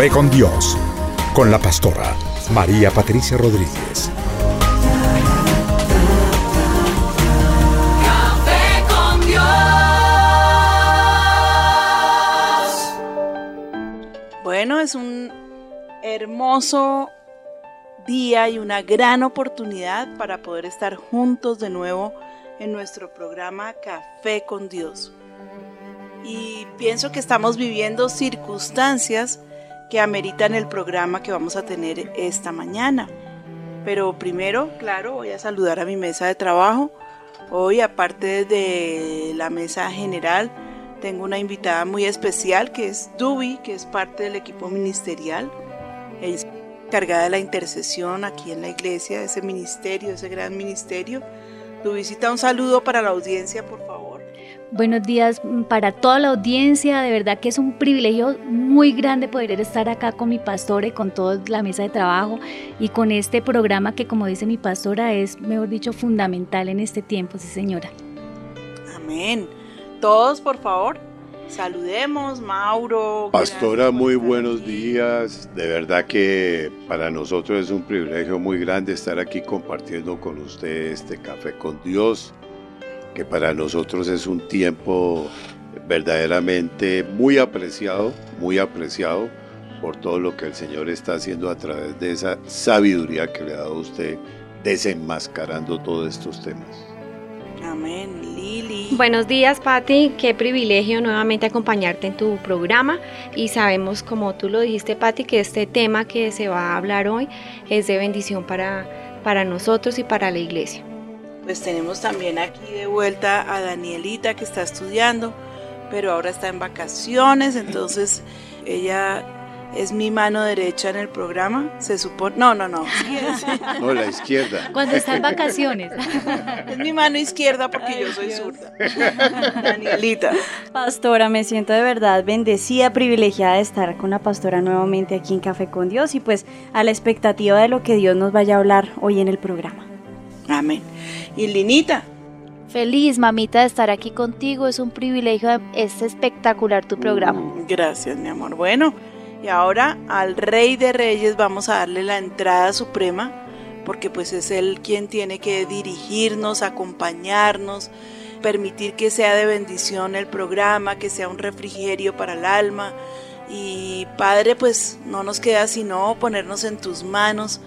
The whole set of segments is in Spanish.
Café con Dios, con la pastora María Patricia Rodríguez. Café con Dios. Bueno, es un hermoso día y una gran oportunidad para poder estar juntos de nuevo en nuestro programa Café con Dios. Y pienso que estamos viviendo circunstancias que ameritan el programa que vamos a tener esta mañana. Pero primero, claro, voy a saludar a mi mesa de trabajo. Hoy, aparte de la mesa general, tengo una invitada muy especial que es Dubi, que es parte del equipo ministerial. Ella es encargada de la intercesión aquí en la iglesia, ese ministerio, ese gran ministerio. Dubicita, un saludo para la audiencia, por. Buenos días para toda la audiencia, de verdad que es un privilegio muy grande poder estar acá con mi pastora y con toda la mesa de trabajo y con este programa que como dice mi pastora es, mejor dicho, fundamental en este tiempo, sí señora. Amén. Todos, por favor, saludemos, Mauro. Pastora, muy buenos aquí. días. De verdad que para nosotros es un privilegio muy grande estar aquí compartiendo con usted este café con Dios, que para nosotros es un tiempo verdaderamente muy apreciado, muy apreciado por todo lo que el Señor está haciendo a través de esa sabiduría que le ha dado a usted desenmascarando todos estos temas. Amén. Lili. Buenos días, Patti. Qué privilegio nuevamente acompañarte en tu programa. Y sabemos, como tú lo dijiste, Patti, que este tema que se va a hablar hoy es de bendición para, para nosotros y para la iglesia. Pues tenemos también aquí de vuelta a Danielita que está estudiando, pero ahora está en vacaciones, entonces ella es mi mano derecha en el programa, se supone. No, no, no. No, la izquierda. Cuando está en vacaciones. es mi mano izquierda porque yo soy zurda. Danielita. Pastora, me siento de verdad bendecida, privilegiada de estar con la pastora nuevamente aquí en Café con Dios y pues a la expectativa de lo que Dios nos vaya a hablar hoy en el programa. Amén. Y Linita. Feliz, mamita, de estar aquí contigo. Es un privilegio, es espectacular tu programa. Mm, Gracias, mi amor. Bueno, y ahora al Rey de Reyes vamos a darle la entrada suprema, porque pues es él quien tiene que dirigirnos, acompañarnos, permitir que sea de bendición el programa, que sea un refrigerio para el alma. Y Padre, pues no nos queda sino ponernos en tus manos,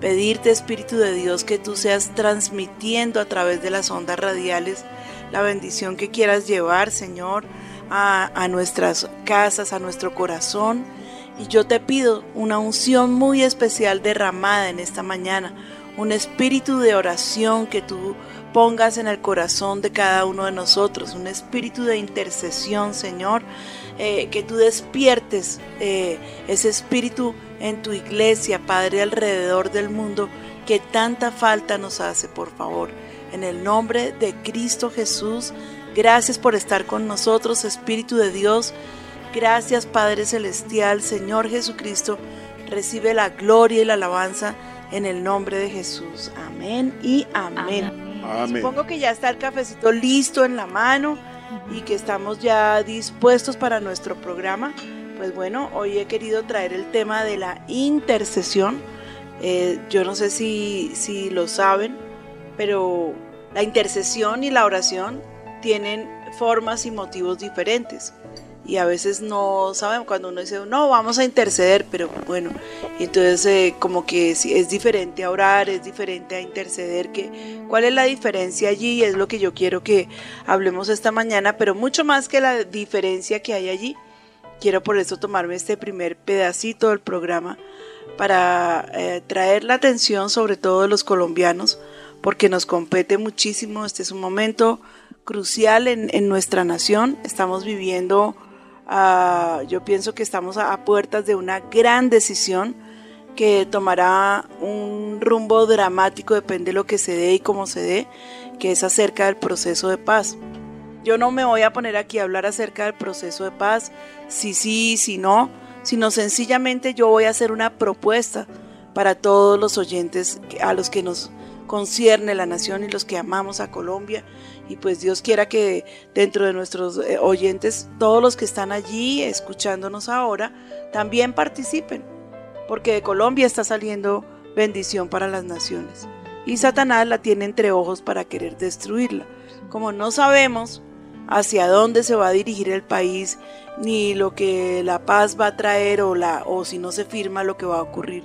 pedirte Espíritu de Dios que tú seas transmitiendo a través de las ondas radiales la bendición que quieras llevar, Señor, a, nuestras casas, a nuestro corazón. Y yo te pido una unción muy especial derramada en esta mañana, un espíritu de oración que tú pongas en el corazón de cada uno de nosotros, un espíritu de intercesión, Señor, eh, que tú despiertes eh, ese espíritu en tu iglesia, Padre, alrededor del mundo, que tanta falta nos hace, por favor. En el nombre de Cristo Jesús, gracias por estar con nosotros, Espíritu de Dios. Gracias, Padre Celestial, Señor Jesucristo. Recibe la gloria y la alabanza en el nombre de Jesús. Amén y amén. Amén. Supongo que ya está el cafecito listo en la mano y que estamos ya dispuestos para nuestro programa, pues bueno, hoy he querido traer el tema de la intercesión. Eh, yo no sé si, si lo saben, pero la intercesión y la oración tienen formas y motivos diferentes. Y a veces no saben cuando uno dice, no, vamos a interceder, pero bueno, entonces eh, como que es, es diferente a orar, es diferente a interceder, que, ¿cuál es la diferencia allí? Es lo que yo quiero que hablemos esta mañana, pero mucho más que la diferencia que hay allí, quiero por eso tomarme este primer pedacito del programa para eh, traer la atención sobre todo de los colombianos, porque nos compete muchísimo, este es un momento crucial en, nuestra nación, estamos viviendo, uh, yo pienso que estamos a, a puertas de una gran decisión que tomará un rumbo dramático, depende de lo que se dé y cómo se dé, que es acerca del proceso de paz. Yo no me voy a poner aquí a hablar acerca del proceso de paz, si sí, si no, sino sencillamente yo voy a hacer una propuesta para todos los oyentes a los que nos concierne la nación y los que amamos a Colombia. Y pues Dios quiera que dentro de nuestros eh, oyentes, todos los que están allí escuchándonos ahora, también participen, porque de Colombia está saliendo bendición para las naciones. Y Satanás la tiene entre ojos para querer destruirla. Como no sabemos hacia dónde se va a dirigir el país, ni lo que la paz va a traer o, la, o si no se firma lo que va a ocurrir.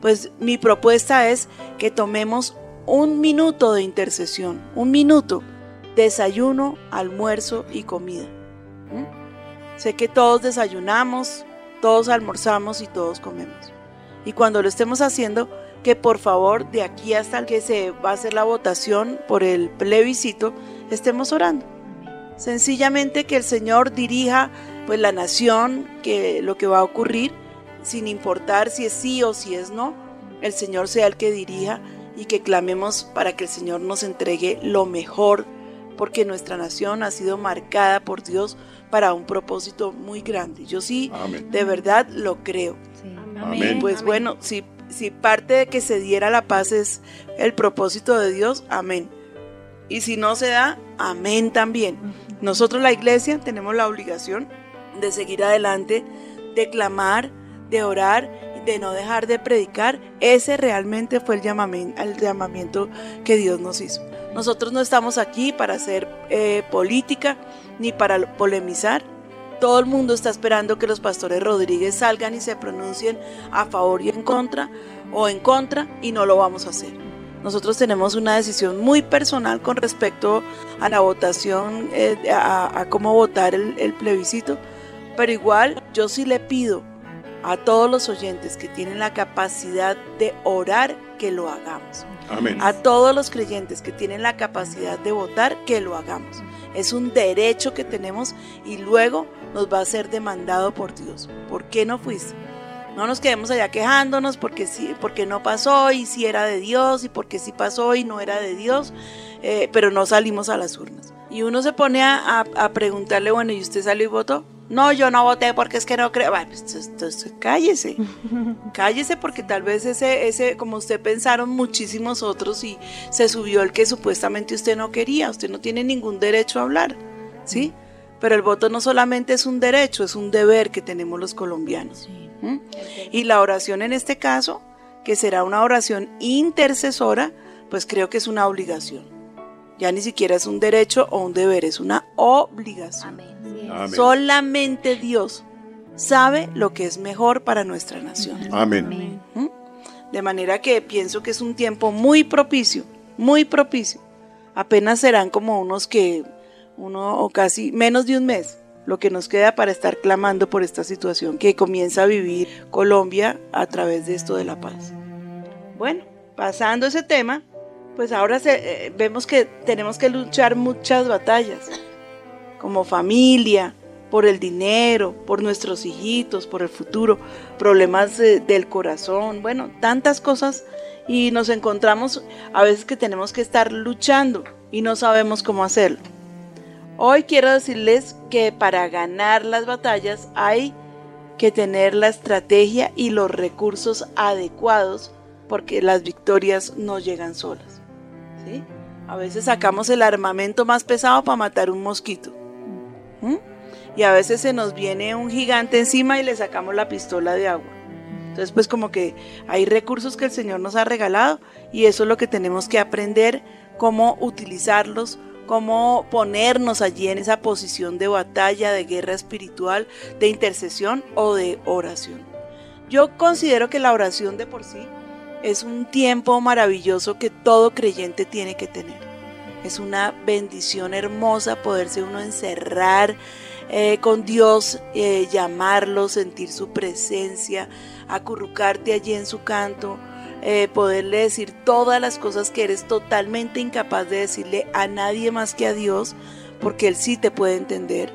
Pues mi propuesta es que tomemos un minuto de intercesión, un minuto, desayuno, almuerzo y comida. ¿Mm? Sé que todos desayunamos, todos almorzamos y todos comemos. Y cuando lo estemos haciendo, que por favor de aquí hasta que se va a hacer la votación por el plebiscito, estemos orando. Sencillamente que el Señor dirija pues la nación, que lo que va a ocurrir, sin importar si es sí o si es no, el Señor sea el que dirija y que clamemos para que el Señor nos entregue lo mejor, porque nuestra nación ha sido marcada por Dios para un propósito muy grande. Yo sí, Amén. de verdad lo creo. Amén. Pues bueno, si, si parte de que se diera la paz es el propósito de Dios, amén. Y si no se da, amén también. Nosotros la iglesia tenemos la obligación de seguir adelante, de clamar, de orar, de no dejar de predicar. Ese realmente fue el llamamiento, que Dios nos hizo. Nosotros no estamos aquí para hacer eh, política ni para polemizar. Todo el mundo está esperando que los pastores Rodríguez salgan y se pronuncien a favor y en contra o en contra y no lo vamos a hacer. Nosotros tenemos una decisión muy personal con respecto a la votación, eh, a, a, cómo votar el, el plebiscito, pero igual yo sí le pido a todos los oyentes que tienen la capacidad de orar que lo hagamos. Amén. A todos los creyentes que tienen la capacidad de votar que lo hagamos. Es un derecho que tenemos y luego nos va a ser demandado por Dios. ¿Por qué no fuiste? No nos quedemos allá quejándonos porque sí, porque no pasó y si era de Dios y porque sí pasó y no era de Dios, eh, pero no salimos a las urnas. Y uno se pone a, a, a, preguntarle, bueno, ¿y usted salió y votó? No, yo no voté porque es que no creo. Bueno, entonces, entonces, cállese, cállese porque tal vez ese, ese, como usted pensaron muchísimos otros y se subió el que supuestamente usted no quería. Usted no tiene ningún derecho a hablar, ¿sí? Pero el voto no solamente es un derecho, es un deber que tenemos los colombianos. ¿Mm? Y la oración en este caso, que será una oración intercesora, pues creo que es una obligación. Ya ni siquiera es un derecho o un deber, es una obligación. Amén. Amén. Solamente Dios sabe lo que es mejor para nuestra nación. Amén. ¿Mm? De manera que pienso que es un tiempo muy propicio, muy propicio. Apenas serán como unos que, uno o casi menos de un mes, lo que nos queda para estar clamando por esta situación que comienza a vivir Colombia a través de esto de la paz. Bueno, pasando ese tema, pues ahora se, eh, vemos que tenemos que luchar muchas batallas, como familia, por el dinero, por nuestros hijitos, por el futuro, problemas de, del corazón, bueno, tantas cosas y nos encontramos a veces que tenemos que estar luchando y no sabemos cómo hacerlo. Hoy quiero decirles que para ganar las batallas hay que tener la estrategia y los recursos adecuados porque las victorias no llegan solas. ¿sí? A veces sacamos el armamento más pesado para matar un mosquito. Y a veces se nos viene un gigante encima y le sacamos la pistola de agua. Entonces, pues como que hay recursos que el Señor nos ha regalado y eso es lo que tenemos que aprender, cómo utilizarlos, cómo ponernos allí en esa posición de batalla, de guerra espiritual, de intercesión o de oración. Yo considero que la oración de por sí es un tiempo maravilloso que todo creyente tiene que tener. Es una bendición hermosa poderse uno encerrar eh, con Dios, eh, llamarlo, sentir su presencia, acurrucarte allí en su canto, eh, poderle decir todas las cosas que eres totalmente incapaz de decirle a nadie más que a Dios, porque Él sí te puede entender.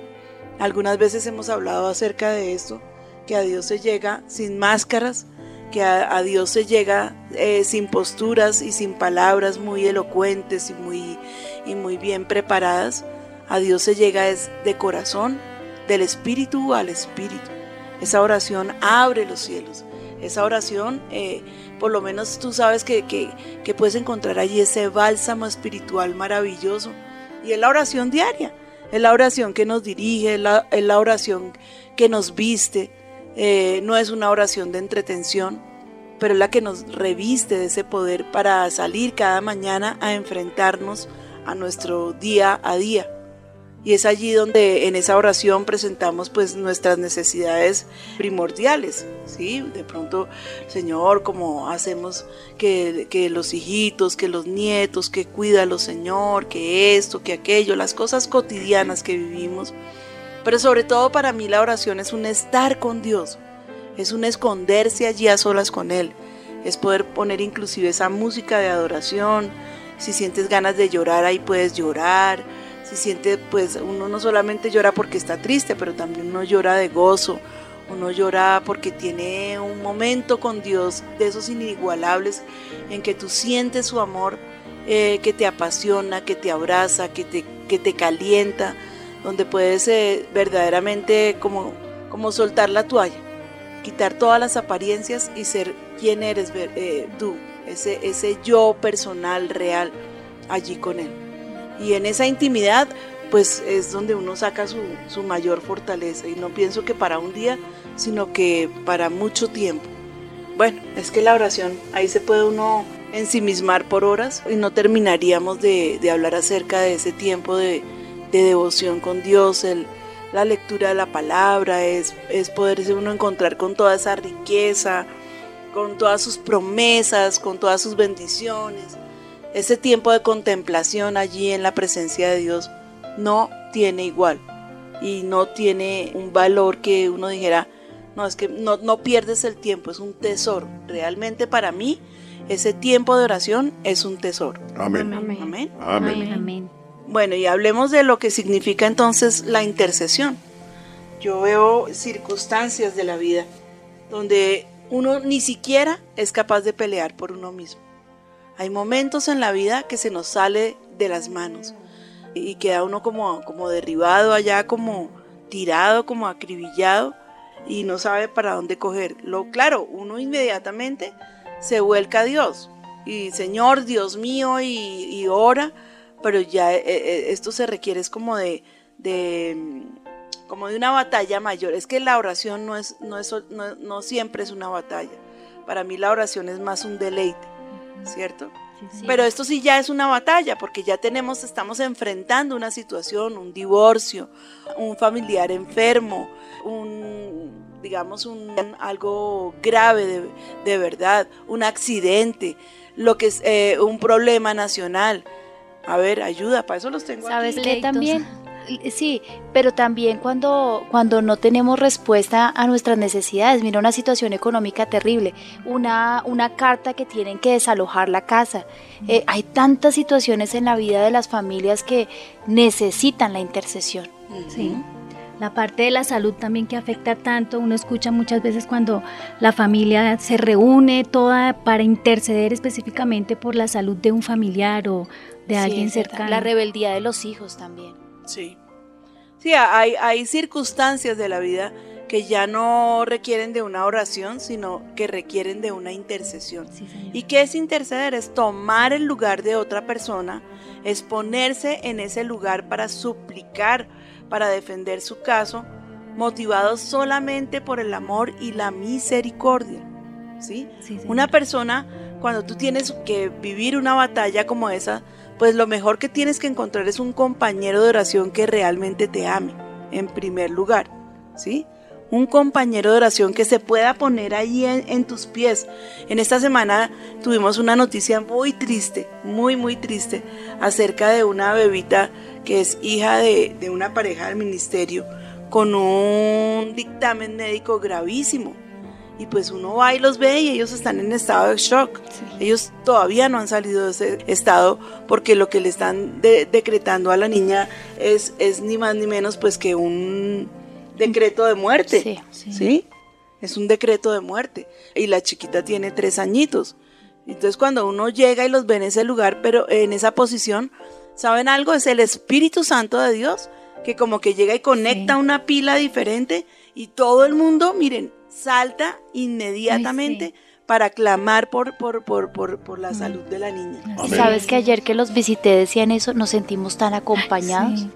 Algunas veces hemos hablado acerca de esto, que a Dios se llega sin máscaras, que a, Dios se llega eh, sin posturas y sin palabras muy elocuentes y muy, y muy bien preparadas. A Dios se llega es de corazón, del espíritu al espíritu. Esa oración abre los cielos. Esa oración, eh, por lo menos tú sabes que, que, puedes encontrar allí ese bálsamo espiritual maravilloso. Y es la oración diaria. Es la oración que nos dirige, es la, es la oración que nos viste. Eh, no es una oración de entretención, pero es la que nos reviste de ese poder para salir cada mañana a enfrentarnos a nuestro día a día. Y es allí donde en esa oración presentamos pues nuestras necesidades primordiales, ¿sí? De pronto, Señor, como hacemos que, que los hijitos, que los nietos, que cuídalos, Señor, que esto, que aquello, las cosas cotidianas que vivimos. Pero sobre todo para mí la oración es un estar con Dios, es un esconderse allí a solas con Él, es poder poner inclusive esa música de adoración, si sientes ganas de llorar ahí puedes llorar, si siente, pues uno no solamente llora porque está triste, pero también uno llora de gozo, uno llora porque tiene un momento con Dios de esos inigualables en que tú sientes su amor, eh, que te apasiona, que te abraza, que te, que te calienta, donde puedes eh, verdaderamente como, como soltar la toalla, quitar todas las apariencias y ser quien eres eh, tú, ese, ese yo personal, real, allí con Él. Y en esa intimidad, pues es donde uno saca su, su mayor fortaleza. Y no pienso que para un día, sino que para mucho tiempo. Bueno, es que la oración, ahí se puede uno ensimismar por horas y no terminaríamos de, de hablar acerca de ese tiempo de, de devoción con Dios, el, la lectura de la palabra, es, es poderse uno encontrar con toda esa riqueza, con todas sus promesas, con todas sus bendiciones ese tiempo de contemplación allí en la presencia de Dios no tiene igual y no tiene un valor que uno dijera, no, es que no, no pierdes el tiempo, es un tesoro. Realmente para mí ese tiempo de oración es un tesoro. Amén. Amén. Amén. Amén. Amén. Bueno, y hablemos de lo que significa entonces la intercesión. Yo veo circunstancias de la vida donde uno ni siquiera es capaz de pelear por uno mismo. Hay momentos en la vida que se nos sale de las manos y queda uno como, como derribado allá, como tirado, como acribillado y no sabe para dónde coger. Lo claro, uno inmediatamente se vuelca a Dios y Señor, Dios mío, y, ora, pero ya eh, eh, esto se requiere es como de, de como de una batalla mayor. Es que la oración no es, no es no siempre es una batalla. Para mí la oración es más un deleite. ¿Cierto? Pero esto sí ya es una batalla, porque ya tenemos, estamos enfrentando una situación, un divorcio, un familiar enfermo, un, digamos, un, algo grave de, de verdad, un accidente, lo que es eh, un problema nacional. A ver, ayuda, para eso los tengo ¿Sabes aquí. qué también? Sí, pero también cuando, cuando no tenemos respuesta a nuestras necesidades, mira una situación económica terrible, una, una carta que tienen que desalojar la casa. Eh, hay tantas situaciones en la vida de las familias que necesitan la intercesión. Sí. La parte de la salud también que afecta tanto, uno escucha muchas veces cuando la familia se reúne toda para interceder específicamente por la salud de un familiar o de Sí, alguien cercano. La rebeldía de los hijos también. Sí. Sí, hay, hay circunstancias de la vida que ya no requieren de una oración, sino que requieren de una intercesión. Sí. ¿Y qué es interceder? Es tomar el lugar de otra persona, es ponerse en ese lugar para suplicar, para defender su caso, motivados solamente por el amor y la misericordia. ¿Sí? Sí. Una persona, cuando tú tienes que vivir una batalla como esa, pues lo mejor que tienes que encontrar es un compañero de oración que realmente te ame, en primer lugar, ¿sí? Un compañero de oración que se pueda poner ahí en, tus pies. En esta semana tuvimos una noticia muy triste, muy, muy triste, acerca de una bebita que es hija de, de una pareja del ministerio con un dictamen médico gravísimo. Y pues uno va y los ve y ellos están en estado de shock. Ellos todavía no han salido de ese estado porque lo que le están de- decretando a la niña es, es ni más ni menos pues que un decreto de muerte. Sí, Sí, sí. Es un decreto de muerte. Y la chiquita tiene tres añitos. Entonces cuando uno llega y los ve en ese lugar, pero en esa posición, ¿saben algo? Es el Espíritu Santo de Dios que como que llega y conecta Sí. una pila diferente y todo el mundo, miren, salta inmediatamente Ay, sí. para clamar por, por, por, por, por la salud de la niña. Y Amén. sabes que ayer que los visité decían eso, nos sentimos tan acompañados. Sí.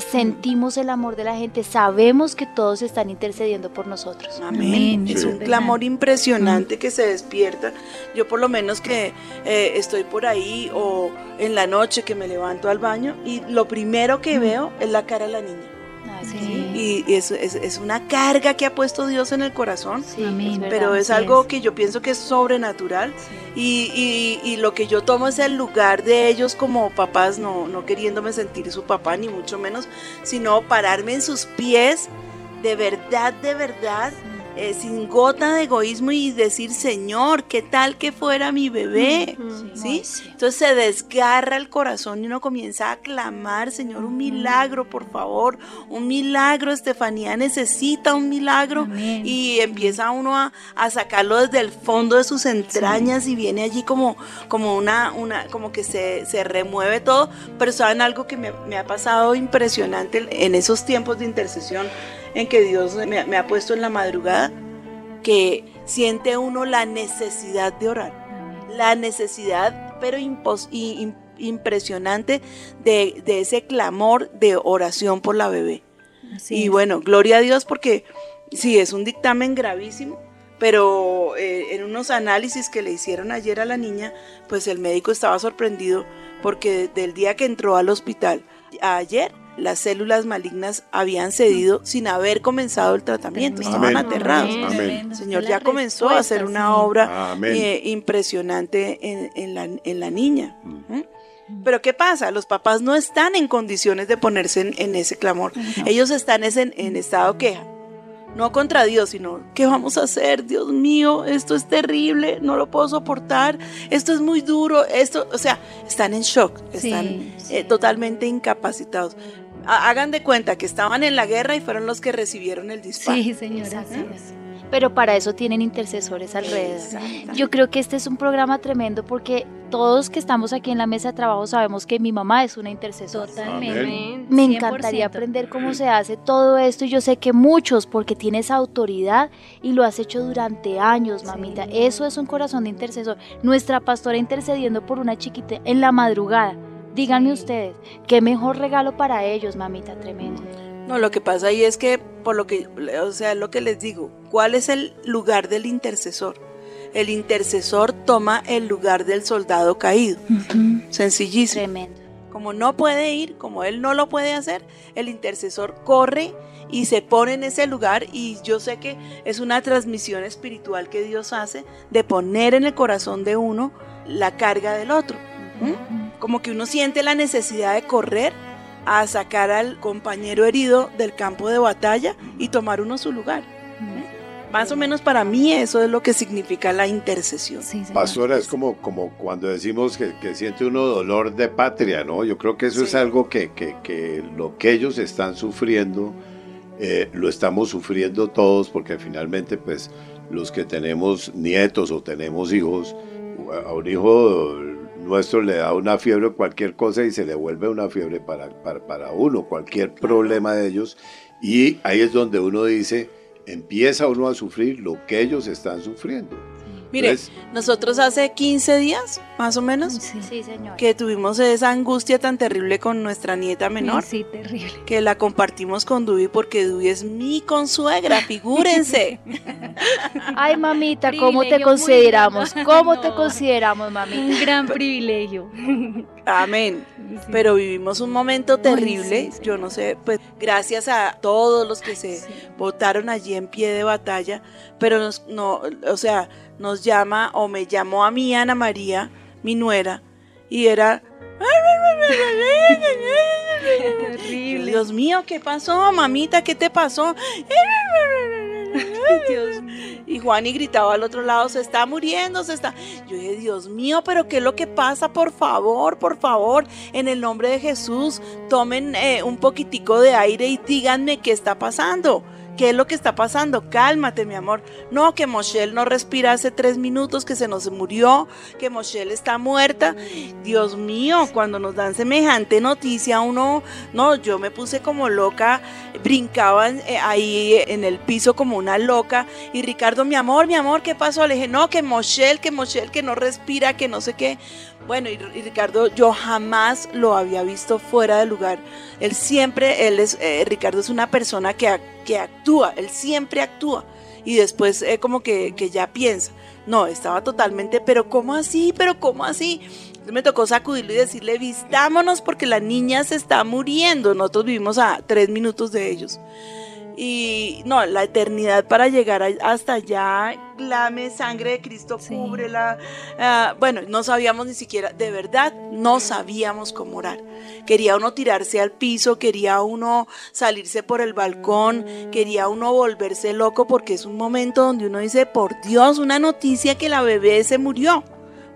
Sentimos el amor de la gente, sabemos que todos están intercediendo por nosotros. Amén. Amén. Es Sí. un clamor impresionante que se despierta. Yo por lo menos que eh, estoy por ahí o en la noche que me levanto al baño y lo primero que veo es la cara de la niña. Sí. sí. Y es, es- es una carga que ha puesto Dios en el corazón. Sí, Amén. es verdad. Pero es algo es. que yo pienso que es sobrenatural y, y- y lo que yo tomo es el lugar de ellos como papás, no, no queriéndome sentir su papá ni mucho menos, sino pararme en sus pies de verdad, de verdad, eh, sin gota de egoísmo y decir, Señor, ¿qué tal que fuera mi bebé? ¿Sí? Entonces se desgarra el corazón y uno comienza a clamar, Señor, un milagro, por favor, un milagro, Estefanía necesita un milagro. Amén. Y empieza uno a, a sacarlo desde el fondo de sus entrañas y viene allí como, como una, una, como que se, se remueve todo. Pero saben algo que me, me ha pasado impresionante en esos tiempos de intercesión en que Dios me, me ha puesto en la madrugada, que siente uno la necesidad de orar la necesidad, pero impos- impresionante de, de ese clamor de oración por la bebé. Así y es. bueno, gloria a Dios porque sí, es un dictamen gravísimo, pero eh, en unos análisis que le hicieron ayer a la niña, pues el médico estaba sorprendido porque del día que entró al hospital ayer, las células malignas habían cedido sin haber comenzado el tratamiento, estaban aterrados. Amén. El Señor ya comenzó a hacer una sí. obra eh, impresionante en, en la, en la niña. Mm. ¿Mm? Pero ¿qué pasa? Los papás no están en condiciones de ponerse en, en ese clamor. Ellos están es en, en estado queja. No contra Dios, sino ¿qué vamos a hacer? Dios mío, esto es terrible, no lo puedo soportar, esto es muy duro, esto, o sea, están en shock, están sí. eh, totalmente incapacitados. Ha- Hagan de cuenta que estaban en la guerra y fueron los que recibieron el disparo. Sí, señora. Pero para eso tienen intercesores alrededor. Yo creo que este es un programa tremendo porque todos que estamos aquí en la mesa de trabajo sabemos que mi mamá es una intercesora. Totalmente. Amén. Me 100%. encantaría aprender cómo se hace todo esto y yo sé que muchos, porque tienes autoridad y lo has hecho durante años, mamita. Eso es un corazón de intercesor. Nuestra pastora intercediendo por una chiquita en la madrugada. Díganme ustedes, qué mejor regalo para ellos, mamita, tremendo. No, lo que pasa ahí es que, por lo que, o sea, lo que les digo, ¿cuál es el lugar del intercesor? El intercesor toma el lugar del soldado caído. Sencillísimo. Tremendo. Como no puede ir, como él no lo puede hacer, el intercesor corre y se pone en ese lugar y yo sé que es una transmisión espiritual que Dios hace de poner en el corazón de uno la carga del otro. ¿Mm? Como que uno siente la necesidad de correr a sacar al compañero herido del campo de batalla y tomar uno su lugar. Más o menos para mí eso es lo que significa la intercesión. Sí. Pastora, es como, como cuando decimos que, que siente uno dolor de patria, ¿no? Yo creo que eso Sí. es algo que, que- que lo que ellos están sufriendo, eh, lo estamos sufriendo todos, porque finalmente, pues, los que tenemos nietos o tenemos hijos, a un hijo nuestro le da una fiebre o cualquier cosa y se le vuelve una fiebre para, para, para uno, cualquier problema de ellos. Y ahí es donde uno dice, empieza uno a sufrir lo que ellos están sufriendo. Mire, nosotros hace 15 días, más o menos, Sí, Sí, señor. que tuvimos esa angustia tan terrible con nuestra nieta menor. Sí, terrible. que la compartimos con Dubi porque Dubi es mi consuegra, figúrense. Ay, mamita, ¿cómo te Privilegio consideramos? ¿Cómo No. te consideramos, mamita? Un gran privilegio. Amén. Sí. Pero vivimos un momento terrible, sí, sí. yo no sé, pues gracias a todos los que se Sí. votaron allí en pie de batalla, pero nos, no, o sea, nos llama o me llamó a mí Ana María, mi nuera, y era Terrible. Dios mío, ¿qué pasó, mamita? ¿Qué te pasó? Dios mío. Y Juan y gritaba al otro lado, se está muriendo, se está... Yo dije, Dios mío, pero ¿qué es lo que pasa? Por favor, por favor, en el nombre de Jesús, tomen eh, un poquitico de aire y díganme qué está pasando. ¿Qué es lo que está pasando? Cálmate, mi amor. No, que Moshel no respira hace tres minutos, que se nos murió, que Moshel está muerta. Dios mío, cuando nos dan semejante noticia, uno, no, yo me puse como loca, brincaba eh, ahí en el piso como una loca. Y Ricardo, mi amor, mi amor, ¿qué pasó? Le dije, no, que Moshel, que Moshel, que no respira, que no sé qué. Bueno, y, Ricardo, yo jamás lo había visto fuera de lugar. Él siempre, él es, eh, Ricardo es una persona que, que actúa, él siempre actúa. Y después eh, como que, que ya piensa. No, estaba totalmente, pero ¿cómo así? ¿Pero cómo así? Entonces me tocó sacudirlo y decirle, vistámonos porque la niña se está muriendo. Nosotros vivimos a tres minutos de ellos. Y no, la eternidad para llegar hasta allá, clame, sangre de Cristo, Sí. cúbrela. Ah, bueno, no sabíamos ni siquiera, de verdad, no sabíamos cómo orar. Quería uno tirarse al piso, quería uno salirse por el balcón, quería uno volverse loco porque es un momento donde uno dice, por Dios, una noticia que la bebé se murió.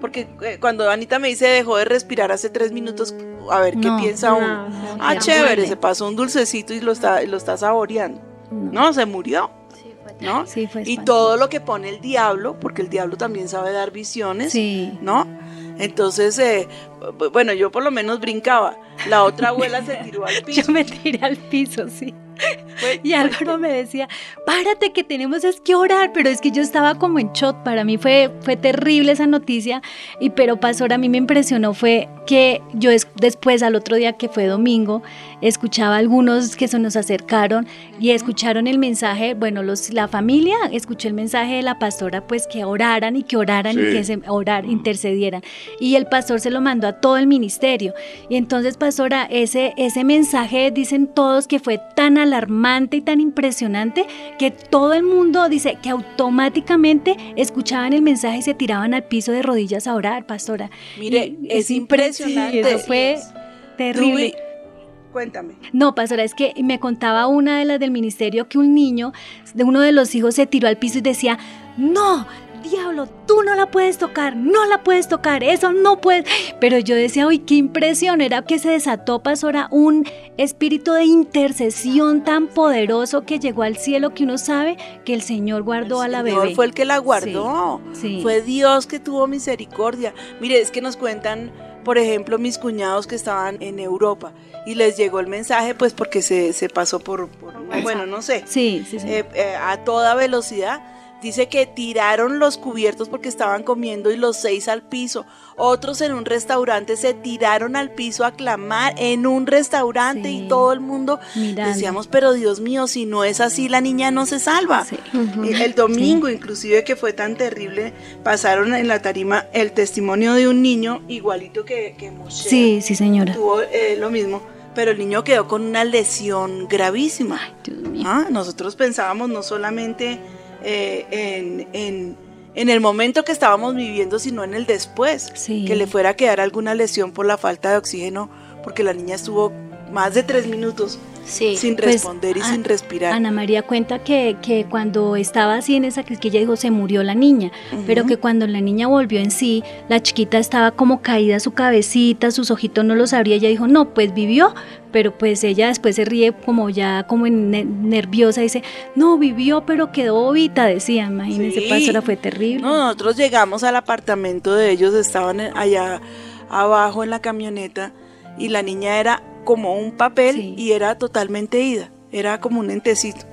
Porque eh, cuando Anita me dice dejó de respirar hace tres minutos, a ver qué No, piensa no, uno. no, Ah, chévere, duele. se pasó un dulcecito y lo está, lo está saboreando. No. No, se murió, Sí, fue ¿no? Sí, fue Y todo lo que pone el diablo, porque el diablo también sabe dar visiones, Sí. ¿no? Entonces, eh, bueno, yo por lo menos brincaba. La otra abuela se tiró al piso. Yo me tiré al piso, sí. Y Álvaro me decía, párate que tenemos es que orar, pero es que yo estaba como en shock, para mí fue, fue terrible esa noticia, y pero pastor, a mí me impresionó fue que yo es- después al otro día que fue domingo, escuchaba a algunos que se nos acercaron y escucharon el mensaje, bueno, los, la familia escuchó el mensaje de la pastora, pues que oraran y que oraran y que se orar, intercedieran, y el pastor se lo mandó a todo el ministerio, y entonces pastora, ese, ese mensaje dicen todos que fue tan alarmante y tan impresionante que todo el mundo dice que automáticamente escuchaban el mensaje y se tiraban al piso de rodillas a orar, pastora. Mire, Y es impre- impresionante. eso fue terrible. Tuve- Cuéntame. No, pastora, es que me contaba una de las del ministerio que un niño, de uno de los hijos, se tiró al piso y decía, no, diablo, tú no la puedes tocar, no la puedes tocar, eso no puedes. Pero yo decía, uy, qué impresión, era que se desató, pastora, un espíritu de intercesión tan poderoso que llegó al cielo que uno sabe que el Señor guardó a la Señor bebé. fue el que la guardó. Sí. Fue Dios que tuvo misericordia. Mire, es que nos cuentan, por ejemplo, mis cuñados que estaban en Europa y les llegó el mensaje, pues porque se, se pasó por, por- bueno, no sé, Sí, sí, sí. eh, eh, a toda velocidad. Dice que tiraron los cubiertos porque estaban comiendo y los seis al piso. Otros en un restaurante se tiraron al piso a clamar en un restaurante Sí. y todo el mundo Mirando. decíamos, pero Dios mío, si no es así, la niña no se salva. Sí. El domingo, inclusive que fue tan terrible, pasaron en la tarima el testimonio de un niño igualito que, que Moshe. Sí, sí, señora. Tuvo eh, lo mismo, pero el niño quedó con una lesión gravísima. Dios mío. Ah, Nosotros pensábamos no solamente eh, en, en- en el momento que estábamos viviendo, sino en el después, Sí. que le fuera a quedar alguna lesión por la falta de oxígeno, porque la niña estuvo más de tres minutos Sí. sin Pues, responder y sin respirar. Ana María cuenta que, que cuando estaba así en esa ella dijo se murió la niña, pero que cuando la niña volvió en sí, la chiquita estaba como caída su cabecita, sus ojitos no los abría, ella dijo, no, pues vivió, pero pues ella después se ríe como ya como en- ne- nerviosa, dice, no, vivió, pero quedó bobita, decía, imagínense, Sí. pastora, fue terrible. No, nosotros llegamos al apartamento de ellos, estaban en- allá abajo en la camioneta y la niña era como un papel Sí. y era totalmente ida, era como un entecito.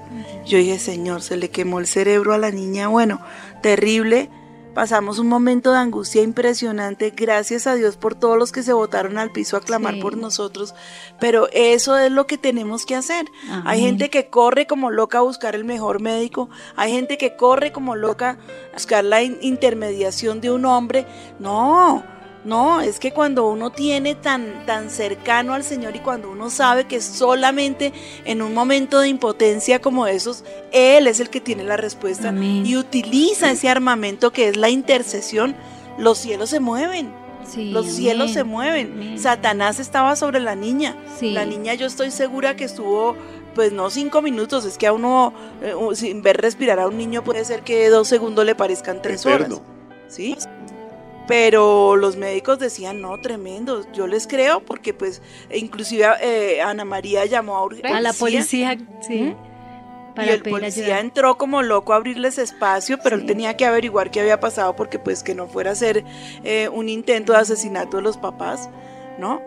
Yo dije, Señor, se le quemó el cerebro a la niña, bueno, terrible, pasamos un momento de angustia impresionante, gracias a Dios por todos los que se botaron al piso a clamar Sí. por nosotros, pero eso es lo que tenemos que hacer. Hay gente que corre como loca a buscar el mejor médico, hay gente que corre como loca a buscar la in- intermediación de un hombre. No, no, es que cuando uno tiene tan, tan cercano al Señor y cuando uno sabe que solamente en un momento de impotencia como esos, Él es el que tiene la respuesta Amén. y utiliza ese armamento que es la intercesión, los cielos se mueven. Sí, Los cielos se mueven. Amén. Satanás estaba sobre la niña. Sí. La niña yo estoy segura que estuvo, pues no cinco minutos, es que a uno, eh, sin ver respirar a un niño puede ser que dos segundos le parezcan tres Eterno. horas. ¿Sí? Pero los médicos decían, no, tremendo, yo les creo porque pues e inclusive eh, Ana María llamó a, ur- A la policía, sí. y el policía ayuda. entró como loco a abrirles espacio, pero él tenía que averiguar qué había pasado porque pues que no fuera a ser eh, un intento de asesinato de los papás, ¿no?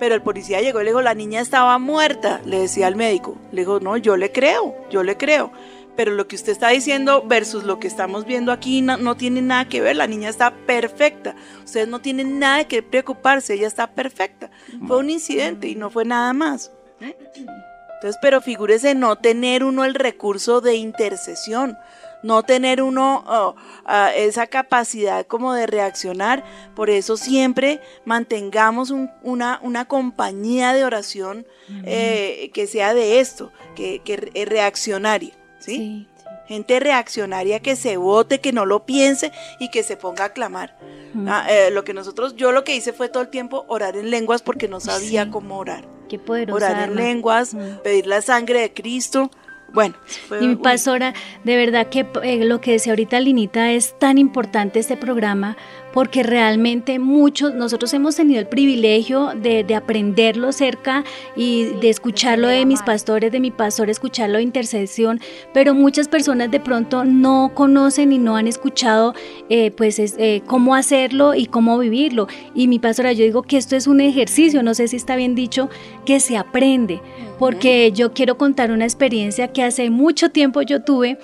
Pero el policía llegó y le dijo, la niña estaba muerta, le decía al médico. Le dijo, no, yo le creo, yo le creo. Pero lo que usted está diciendo versus lo que estamos viendo aquí no, no tiene nada que ver, la niña está perfecta. Ustedes no tienen nada que preocuparse, ella está perfecta. Fue un incidente y no fue nada más. Entonces, pero figúrese no tener uno el recurso de intercesión, no tener uno oh, ah, esa capacidad como de reaccionar. Por eso siempre mantengamos un- una, una compañía de oración eh, que sea de esto, que, que eh, reaccionaria. ¿Sí? Sí. Gente reaccionaria que se vote, que no lo piense y que se ponga a clamar. Mm. Ah, eh, lo que nosotros, yo lo que hice fue todo el tiempo orar en lenguas porque no sabía Sí. cómo orar Qué poderosa orar en lenguas, Mm. pedir la sangre de Cristo. Bueno, fue Y mi pastora, de verdad que eh, lo que decía ahorita Linita es tan importante este programa porque realmente muchos, nosotros hemos tenido el privilegio de, de aprenderlo cerca y de escucharlo de mis pastores, de mi pastor, escucharlo de intercesión, pero muchas personas de pronto no conocen y no han escuchado eh, pues es, eh, cómo hacerlo y cómo vivirlo. Y mi pastora, yo digo que esto es un ejercicio, no sé si está bien dicho, que se aprende, porque yo quiero contar una experiencia que hace mucho tiempo yo tuve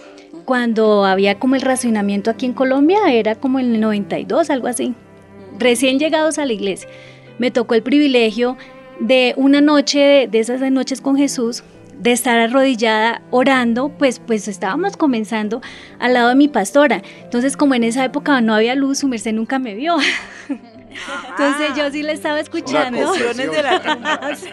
cuando había como el racionamiento aquí en Colombia, era como en el 92, algo así, recién llegados a la iglesia. Me tocó el privilegio de una noche, de, esas noches con Jesús, de estar arrodillada orando, pues, pues estábamos comenzando al lado de mi pastora. Entonces, como en esa época no había luz, su merced nunca me vio. Entonces yo sí le estaba escuchando. De la. Sí.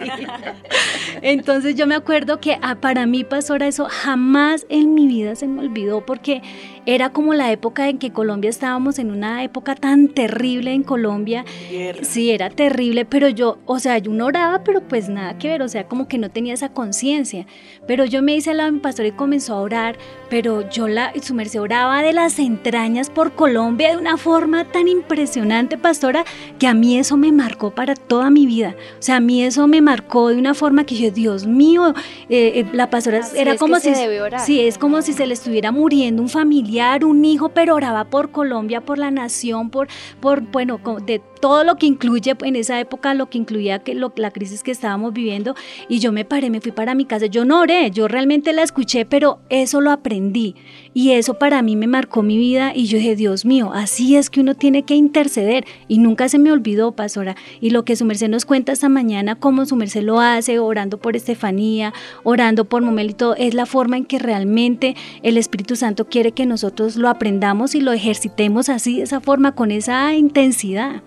Entonces yo me acuerdo que ah, para mí, pastora, eso jamás en mi vida se me olvidó porque era como la época en que Colombia estábamos en una época tan terrible en Colombia. Guerra. Sí, era terrible, pero yo, o sea, yo no oraba, pero pues nada que ver, o sea, como que no tenía esa conciencia. Pero yo me hice al lado de mi pastor y comenzó a orar, pero yo la, su merced oraba de las entrañas por Colombia de una forma tan impresionante, pastora, que a mí eso me marcó para toda mi vida. O sea, a mí eso me marcó de una forma que yo, Dios mío, eh, eh, la pastora Así era como si... Sí, es como si se le estuviera muriendo un familiar, un hijo, pero oraba por Colombia, por la nación, por, por bueno, de todo lo que incluye en esa época, lo que incluía que la crisis que estábamos viviendo. Y yo me paré, me fui para mi casa. Yo no oré, yo realmente la escuché, pero eso lo aprendí. Y eso para mí me marcó mi vida. Y yo dije, Dios mío, así es que uno tiene que interceder. Y nunca se me olvidó, pastora. Y lo que su merced nos cuenta esta mañana, cómo su merced lo hace, orando por Estefanía, orando por Momel y todo, es la forma en que realmente el Espíritu Santo quiere que nosotros lo aprendamos y lo ejercitemos así, de esa forma, con esa intensidad.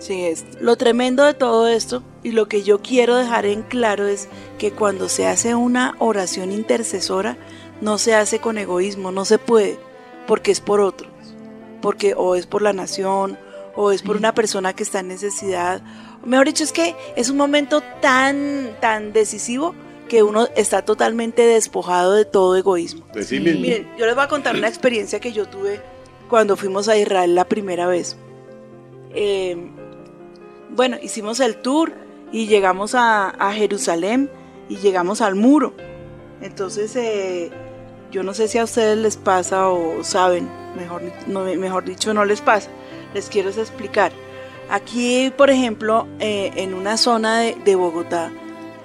Sí, es. Lo tremendo de todo esto y lo que yo quiero dejar en claro es que cuando se hace una oración intercesora, no se hace con egoísmo, no se puede, porque es por otros, porque o es por la nación, o es por una persona que está en necesidad. Mejor dicho, es que es un momento tan, tan decisivo que uno está totalmente despojado de todo egoísmo. De sí Sí. mismo. Miren, yo les voy a contar una experiencia que yo tuve cuando fuimos a Israel la primera vez. Eh, bueno, hicimos el tour y llegamos a, Jerusalén y llegamos al muro. Entonces, eh, yo no sé si a ustedes les pasa o saben, mejor, no, mejor dicho, no les pasa. Les quiero explicar. Aquí, por ejemplo, eh, en una zona de Bogotá,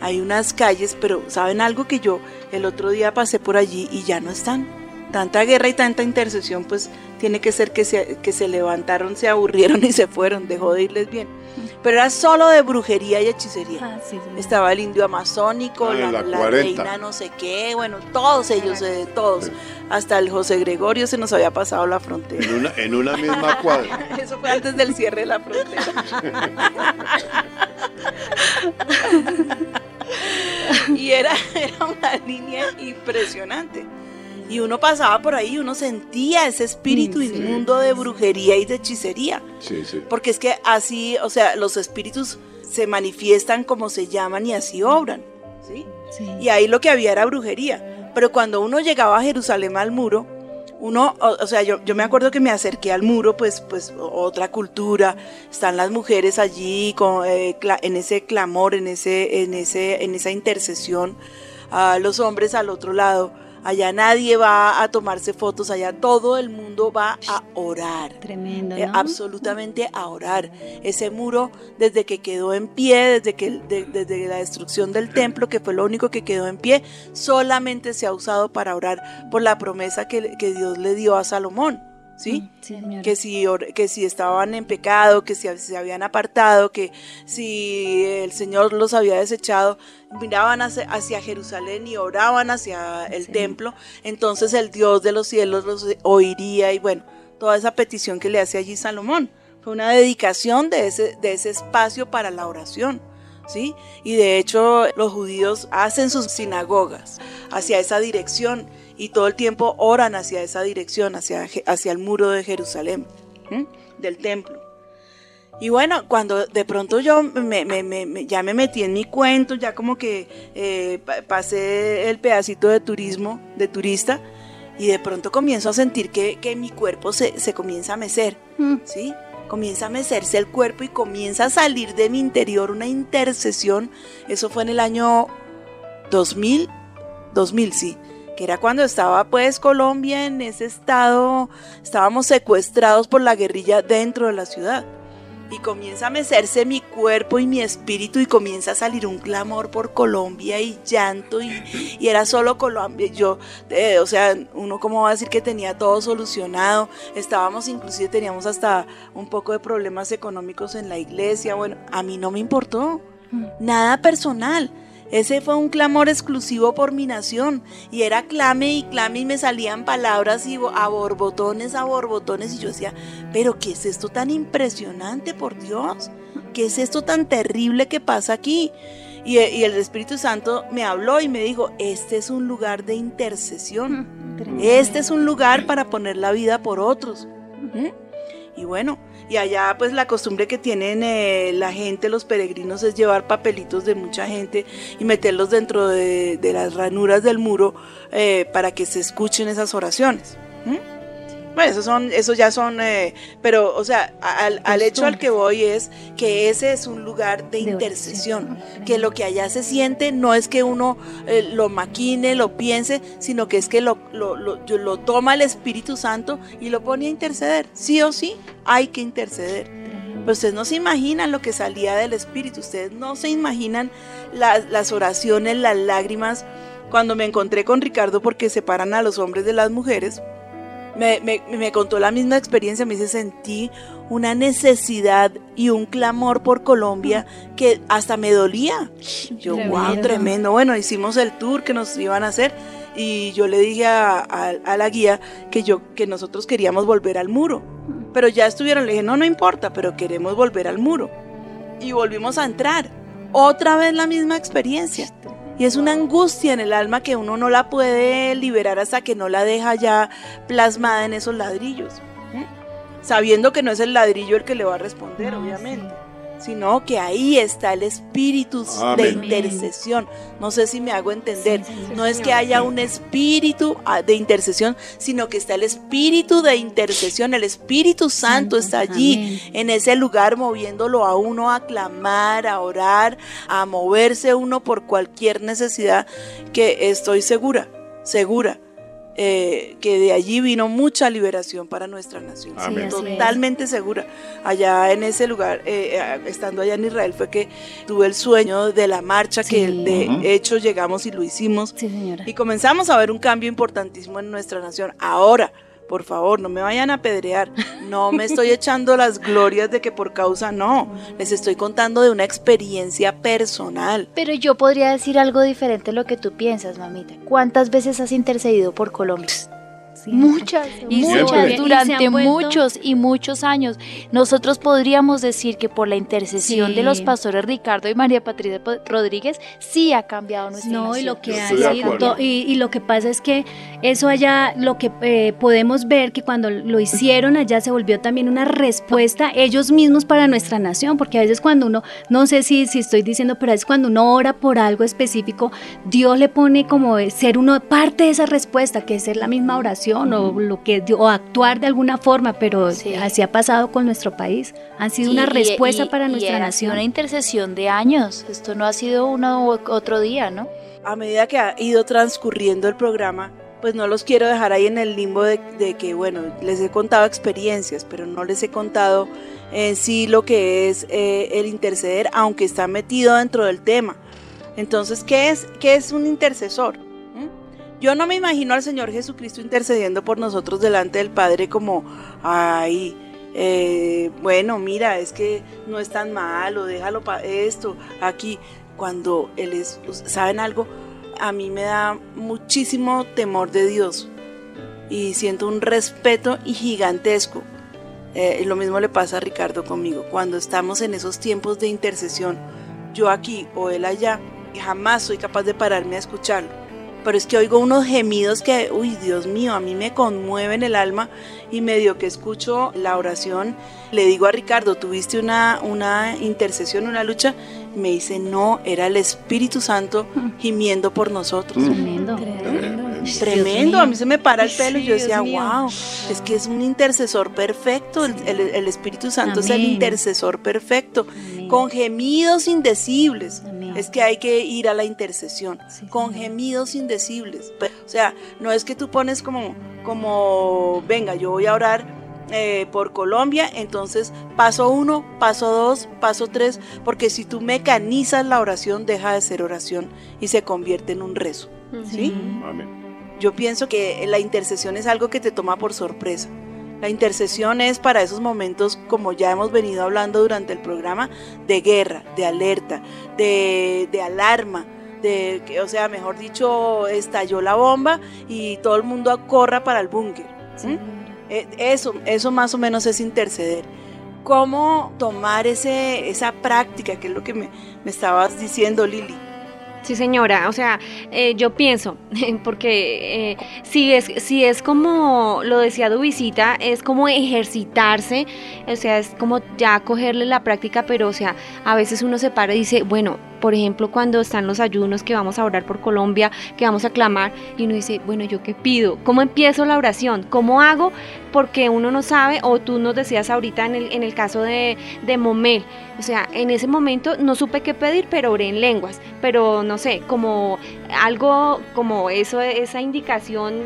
hay unas calles, pero ¿saben algo que yo el otro día pasé por allí y ya no están? Tanta guerra y tanta intercesión, pues tiene que ser que se, que se levantaron, se aburrieron y se fueron, dejó de irles bien. Pero era solo de brujería y hechicería. Ah, sí, sí. Estaba el indio amazónico, Ah, la, la la 40. reina no sé qué, bueno, todos ellos, eh, todos. Hasta el José Gregorio se nos había pasado la frontera. En una, en una misma cuadra. Eso fue antes del cierre de la frontera. y era, era una línea impresionante. Y uno pasaba por ahí y uno sentía ese espíritu Sí. inmundo de brujería y de hechicería. Sí, sí. Porque es que así, o sea, los espíritus se manifiestan como se llaman y así obran. ¿sí? Sí. Y ahí lo que había era brujería. Pero cuando uno llegaba a Jerusalén al muro, uno, o, o sea, yo, yo me acuerdo que me acerqué al muro, pues, pues otra cultura, están las mujeres allí con, eh, en ese clamor, en, ese, en, ese, en esa intercesión, a los hombres al otro lado. Allá nadie va a tomarse fotos, allá todo el mundo va a orar. Tremendo, Eh, absolutamente a orar. Ese muro, desde que quedó en pie, desde, que, de- desde la destrucción del templo, que fue lo único que quedó en pie, solamente se ha usado para orar por la promesa que, que Dios le dio a Salomón. ¿Sí? Sí, señora. que si, que si estaban en pecado, que si se habían apartado, que si el Señor los había desechado, miraban hacia, hacia Jerusalén y oraban hacia el Sí. templo, entonces el Dios de los cielos los oiría y bueno, toda esa petición que le hace allí Salomón. Fue una dedicación de ese, de ese espacio para la oración. ¿Sí? Y de hecho los judíos hacen sus sinagogas hacia esa dirección y todo el tiempo oran hacia esa dirección, hacia, hacia el muro de Jerusalén, del templo. Y bueno, cuando de pronto yo me, me- me- me- ya me metí en mi cuento, ya como que eh, pa- pasé el pedacito de turismo, de turista, y de pronto comienzo a sentir que, que mi cuerpo se, se comienza a mecer, Mm. ¿sí? Comienza a mecerse el cuerpo y comienza a salir de mi interior una intercesión. Eso fue en el año 2000, 2000 sí, que era cuando estaba pues Colombia en ese estado, estábamos secuestrados por la guerrilla dentro de la ciudad. Y comienza a mecerse mi cuerpo y mi espíritu y comienza a salir un clamor por Colombia y llanto y, y era solo Colombia. Yo, eh, o sea, uno como va a decir que tenía todo solucionado. Estábamos inclusive teníamos hasta un poco de problemas económicos en la iglesia. Bueno, a mí no me importó. Nada personal. Ese fue un clamor exclusivo por mi nación. Y era clame y clame y me salían palabras y a borbotones, a borbotones. Y yo decía, pero ¿qué es esto tan impresionante, por Dios? ¿Qué es esto tan terrible que pasa aquí? Y, y el Espíritu Santo me habló y me dijo, este es un lugar de intercesión. Tremendo. Este es un lugar para poner la vida por otros. ¿Mm? Y bueno, y allá pues la costumbre que tienen eh, la gente, los peregrinos, es llevar papelitos de mucha gente y meterlos dentro de, de las ranuras del muro eh, para que se escuchen esas oraciones. Bueno, esos son, esos ya son, eh, pero, o sea, al, al hecho al que voy es que ese es un lugar de De intercesión, que lo que allá se siente no es que uno eh, lo maquine, lo piense, sino que es que lo, lo, lo- toma el Espíritu Santo y lo pone a interceder. Sí o sí, hay que interceder. Pero ustedes no se imaginan lo que salía del Espíritu, ustedes no se imaginan la- las oraciones, las lágrimas. Cuando me encontré con Ricardo porque separan a los hombres de las mujeres, me, me- me contó la misma experiencia, me dice, sentí una necesidad y un clamor por Colombia que hasta me dolía. Yo, wow, Tremendo. tremendo. Bueno, hicimos el tour que nos iban a hacer y yo le dije a, a- a la guía que, yo, que nosotros queríamos volver al muro. Pero ya estuvieron, le dije, no, no importa, pero queremos volver al muro. Y volvimos a entrar. Otra vez la misma experiencia. Y es una angustia en el alma que uno no la puede liberar hasta que no la deja ya plasmada en esos ladrillos. ¿eh? Sabiendo que no es el ladrillo el que le va a responder, No, obviamente. Sino que ahí está el espíritu de intercesión. No sé si me hago entender. Sí, sí, no es que haya un espíritu ah, de intercesión, sino que está el espíritu de intercesión. El Espíritu Santo Santo, está allí amén. en ese lugar moviéndolo a uno a clamar, a orar, a moverse uno por cualquier necesidad que estoy segura, segura eh, que de allí vino mucha liberación para nuestra nación. Sí. Totalmente segura. Allá en ese lugar, eh, eh, estando allá en Israel, fue que tuve el sueño de la marcha, que de hecho llegamos y lo hicimos. Sí, señora. Y comenzamos a ver un cambio importantísimo en nuestra nación. Ahora, por favor, no me vayan a apedrear. No me estoy echando las glorias de que por causa no. Les estoy contando de una experiencia personal. Pero yo podría decir algo diferente a lo que tú piensas, mamita. ¿Cuántas veces has intercedido por Colombia? Sí. Muchas, Y muchas, siempre. Durante muchos y muchos años. Nosotros podríamos decir que por la intercesión Sí. de los pastores Ricardo y María Patricia Rodríguez sí ha cambiado nuestra No, y lo que ha sido y, y lo que pasa es que eso allá, lo que eh, podemos ver que cuando lo hicieron allá se volvió también una respuesta ellos mismos para nuestra nación, porque a veces cuando uno, no sé si, si estoy diciendo, pero a veces cuando uno ora por algo específico, Dios le pone como ser uno parte de esa respuesta, que es ser la misma oración o lo que o actuar de alguna forma, pero Sí. así ha pasado con nuestro país. Han sido Sí, una y- respuesta y- para y nuestra nación. una intercesión de años. Esto no ha sido uno u otro día, ¿no? A medida que ha ido transcurriendo el programa, pues no los quiero dejar ahí en el limbo de, de que, bueno, les he contado experiencias, pero no les he contado en sí lo que es eh, el interceder, aunque está metido dentro del tema. Entonces, ¿qué es, qué es un intercesor? Yo no me imagino al Señor Jesucristo intercediendo por nosotros delante del Padre como, ay, eh, bueno, mira, es que no es tan malo, déjalo para esto, aquí, cuando Él es, ¿saben algo? A mí me da muchísimo temor de Dios y siento un respeto gigantesco. Eh, lo mismo le pasa a Ricardo conmigo. Cuando estamos en esos tiempos de intercesión, yo aquí o él allá, jamás soy capaz de pararme a escucharlo. Pero es que oigo unos gemidos que, uy, Dios mío, a mí me conmueven el alma y medio que escucho la oración, le digo a Ricardo, ¿tuviste una, una intercesión, una lucha? Me dice, no, era el Espíritu Santo gimiendo por nosotros. Tremendo. Tremendo. Tremendo, a mí se me para el pelo y yo decía, Dios mío. wow, es que es un intercesor perfecto, el, el- el Espíritu Santo es el intercesor perfecto, Amén. con gemidos indecibles. Amén. Es que hay que ir a la intercesión, Sí, con gemidos indecibles. O sea, no es que tú pones como, como, venga, yo voy a orar eh, por Colombia, entonces paso uno, paso dos, paso tres, porque si tú mecanizas la oración, deja de ser oración y se convierte en un rezo. ¿sí? Amén. Yo pienso que la intercesión es algo que te toma por sorpresa. La intercesión es para esos momentos, como ya hemos venido hablando durante el programa, de guerra, de alerta, de, de alarma, de que, o sea, mejor dicho, estalló la bomba y todo el mundo corra para el búnker. Eh, Eso, eso más o menos es interceder. ¿Cómo tomar ese, esa práctica, que es lo que me, me estabas diciendo, Lili? Sí, señora, o sea, eh, yo pienso, porque eh, si, es, si es como lo decía Dubicita, es como ejercitarse, o sea, es como ya cogerle la práctica, pero o sea, a veces uno se para y dice, bueno, por ejemplo, cuando están los ayunos que vamos a orar por Colombia, que vamos a clamar, y uno dice, bueno, ¿yo qué pido? ¿Cómo empiezo la oración? ¿Cómo hago? Porque uno no sabe, o tú nos decías ahorita en el, en el caso de, de Momel, o sea, en ese momento no supe qué pedir, pero oré en lenguas, pero no sé, como algo como eso, esa indicación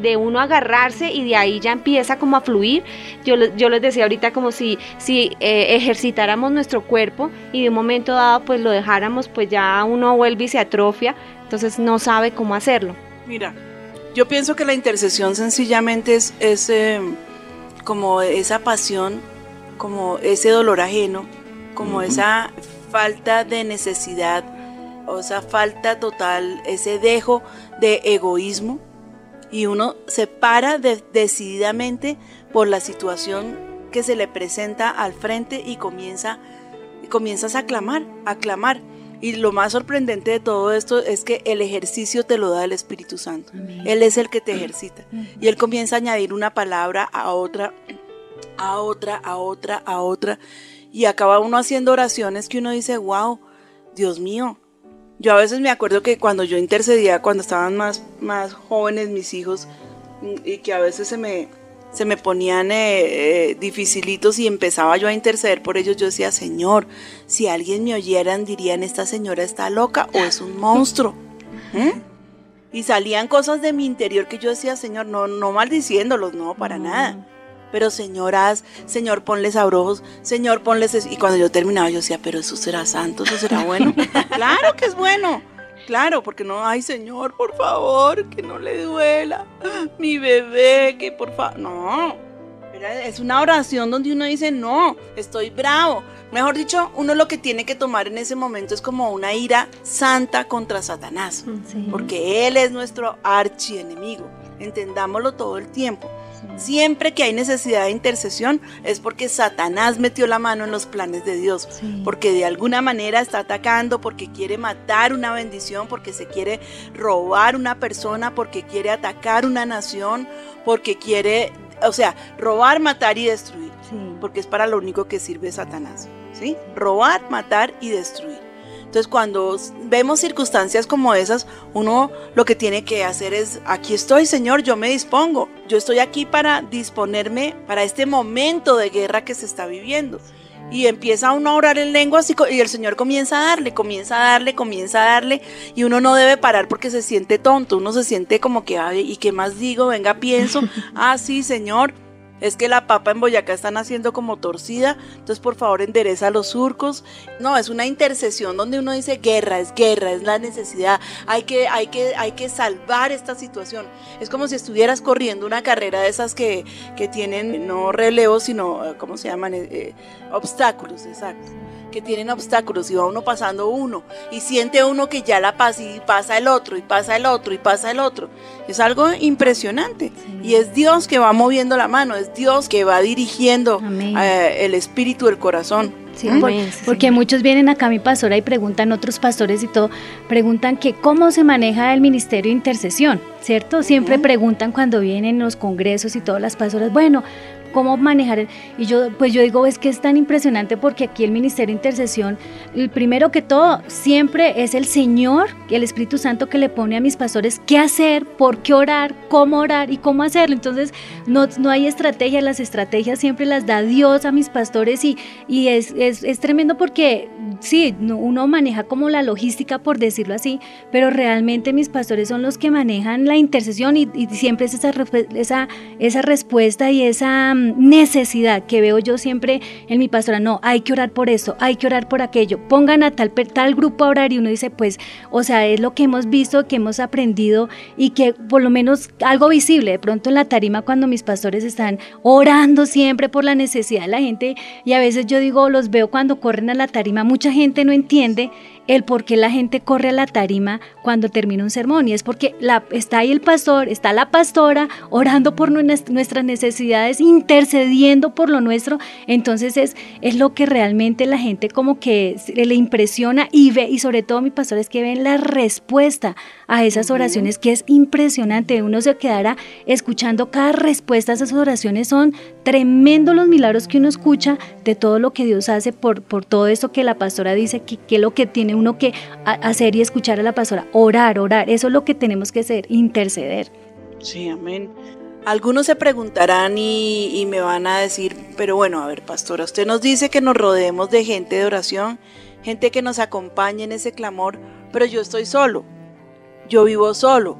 de uno agarrarse y de ahí ya empieza como a fluir. Yo, yo les decía ahorita como si, si eh, ejercitáramos nuestro cuerpo y de un momento dado pues lo dejáramos, pues ya uno vuelve y se atrofia, entonces no sabe cómo hacerlo. Mira, yo pienso que la intercesión sencillamente es, es, eh, como esa pasión, como ese dolor ajeno, como esa falta de necesidad, o esa falta total, ese dejo de egoísmo, y uno se para de- decididamente por la situación que se le presenta al frente y comienza, comienzas a clamar, a clamar. Y lo más sorprendente de todo esto es que el ejercicio te lo da el Espíritu Santo. Él es el que te ejercita. Y Él comienza a añadir una palabra a otra, a otra, a otra, a otra. Y acaba uno haciendo oraciones que uno dice, wow, Dios mío. Yo a veces me acuerdo que cuando yo intercedía, cuando estaban más, más jóvenes mis hijos, y que a veces se me, se me ponían eh, eh, dificilitos y empezaba yo a interceder por ellos, yo decía, Señor, si alguien me oyeran dirían, esta señora está loca o es un monstruo. ¿Mm? Y salían cosas de mi interior que yo decía, Señor, no, no maldiciéndolos, no, para nada. Pero Señor, haz, Señor, ponles abrojos, Señor, ponles... eso. Y cuando yo terminaba, yo decía, pero eso será santo, eso será bueno. claro que es bueno. Claro, porque no, ay Señor, por favor, que no le duela. Mi bebé, que por favor. No. Es una oración donde uno dice, no, estoy bravo. Mejor dicho, uno lo que tiene que tomar en ese momento es como una ira santa contra Satanás. Sí. Porque Él es nuestro archienemigo. Entendámoslo todo el tiempo. Siempre que hay necesidad de intercesión es porque Satanás metió la mano en los planes de Dios. Sí. Porque de alguna manera está atacando, porque quiere matar una bendición, porque se quiere robar una persona, porque quiere atacar una nación, porque quiere, o sea, robar, matar y destruir. Sí. Porque es para lo único que sirve Satanás. ¿Sí? Robar, matar y destruir. Entonces cuando vemos circunstancias como esas, uno lo que tiene que hacer es, aquí estoy Señor, yo me dispongo, yo estoy aquí para disponerme para este momento de guerra que se está viviendo. Y empieza uno a orar en lenguas y el Señor comienza a darle, comienza a darle, comienza a darle. Y uno no debe parar porque se siente tonto, uno se siente como que, "Ay, ¿y qué más digo? Venga, pienso. ah, sí, Señor, es que la papa en Boyacá están haciendo como torcida, entonces por favor endereza los surcos. No, es una intercesión donde uno dice guerra, es guerra, es la necesidad, hay que, hay que, hay que salvar esta situación. Es como si estuvieras corriendo una carrera de esas que, que tienen no relevos, sino, ¿cómo se llaman? Eh, eh, obstáculos, exacto. Que tienen obstáculos y va uno pasando uno y siente uno que ya la pasa y pasa el otro y pasa el otro y pasa el otro. Es algo impresionante y es Dios que va moviendo la mano, es Dios que va dirigiendo eh, el espíritu del corazón. Sí, ¿Mm? por- porque muchos vienen acá a mi pastora y preguntan, otros pastores y todo, preguntan que cómo se maneja el ministerio de intercesión, ¿cierto? Siempre preguntan cuando vienen los congresos y todas las pastoras, bueno, ¿cómo manejar? el-?" Y yo, pues yo digo, es que es tan impresionante porque aquí el ministerio de intercesión, el primero que todo, siempre es el Señor, el Espíritu Santo que le pone a mis pastores qué hacer, por qué orar, cómo orar y cómo hacerlo. Entonces, no, no hay estrategia, las estrategias siempre las da Dios a mis pastores y, y es, es, es tremendo porque sí, no- uno maneja como la logística, por decirlo así, pero realmente mis pastores son los que manejan la intercesión y, y siempre es esa, esa, esa respuesta y esa necesidad que veo yo siempre en mi pastora. No, hay que orar por eso, hay que orar por aquello. Pongan a tal, tal grupo a orar y uno dice, pues, o sea, es lo que hemos visto, que hemos aprendido y que por lo menos algo visible, de pronto en la tarima cuando mis pastores están orando siempre por la necesidad de la gente y a veces yo digo, los veo cuando corren a la tarima, mucha gente no entiende el por qué la gente corre a la tarima cuando termina un sermón. Y es porque la, está ahí el pastor, está la pastora orando por nues- nuestras necesidades, intercediendo por lo nuestro, entonces es, es lo que realmente la gente como que se- le impresiona y ve, y sobre todo mi pastor es que ven la respuesta a esas oraciones que es impresionante, uno se quedará escuchando cada respuesta a esas oraciones, son tremendos los milagros que uno escucha de todo lo que Dios hace por, por todo esto que la pastora dice, que, que lo que tiene uno que hacer y escuchar a la pastora, orar, orar, eso es lo que tenemos que hacer, interceder. Sí, amén. Algunos se preguntarán y, y me van a decir, pero bueno, a ver, pastora, usted nos dice que nos rodeemos de gente de oración, gente que nos acompañe en ese clamor, pero yo estoy solo, yo vivo solo.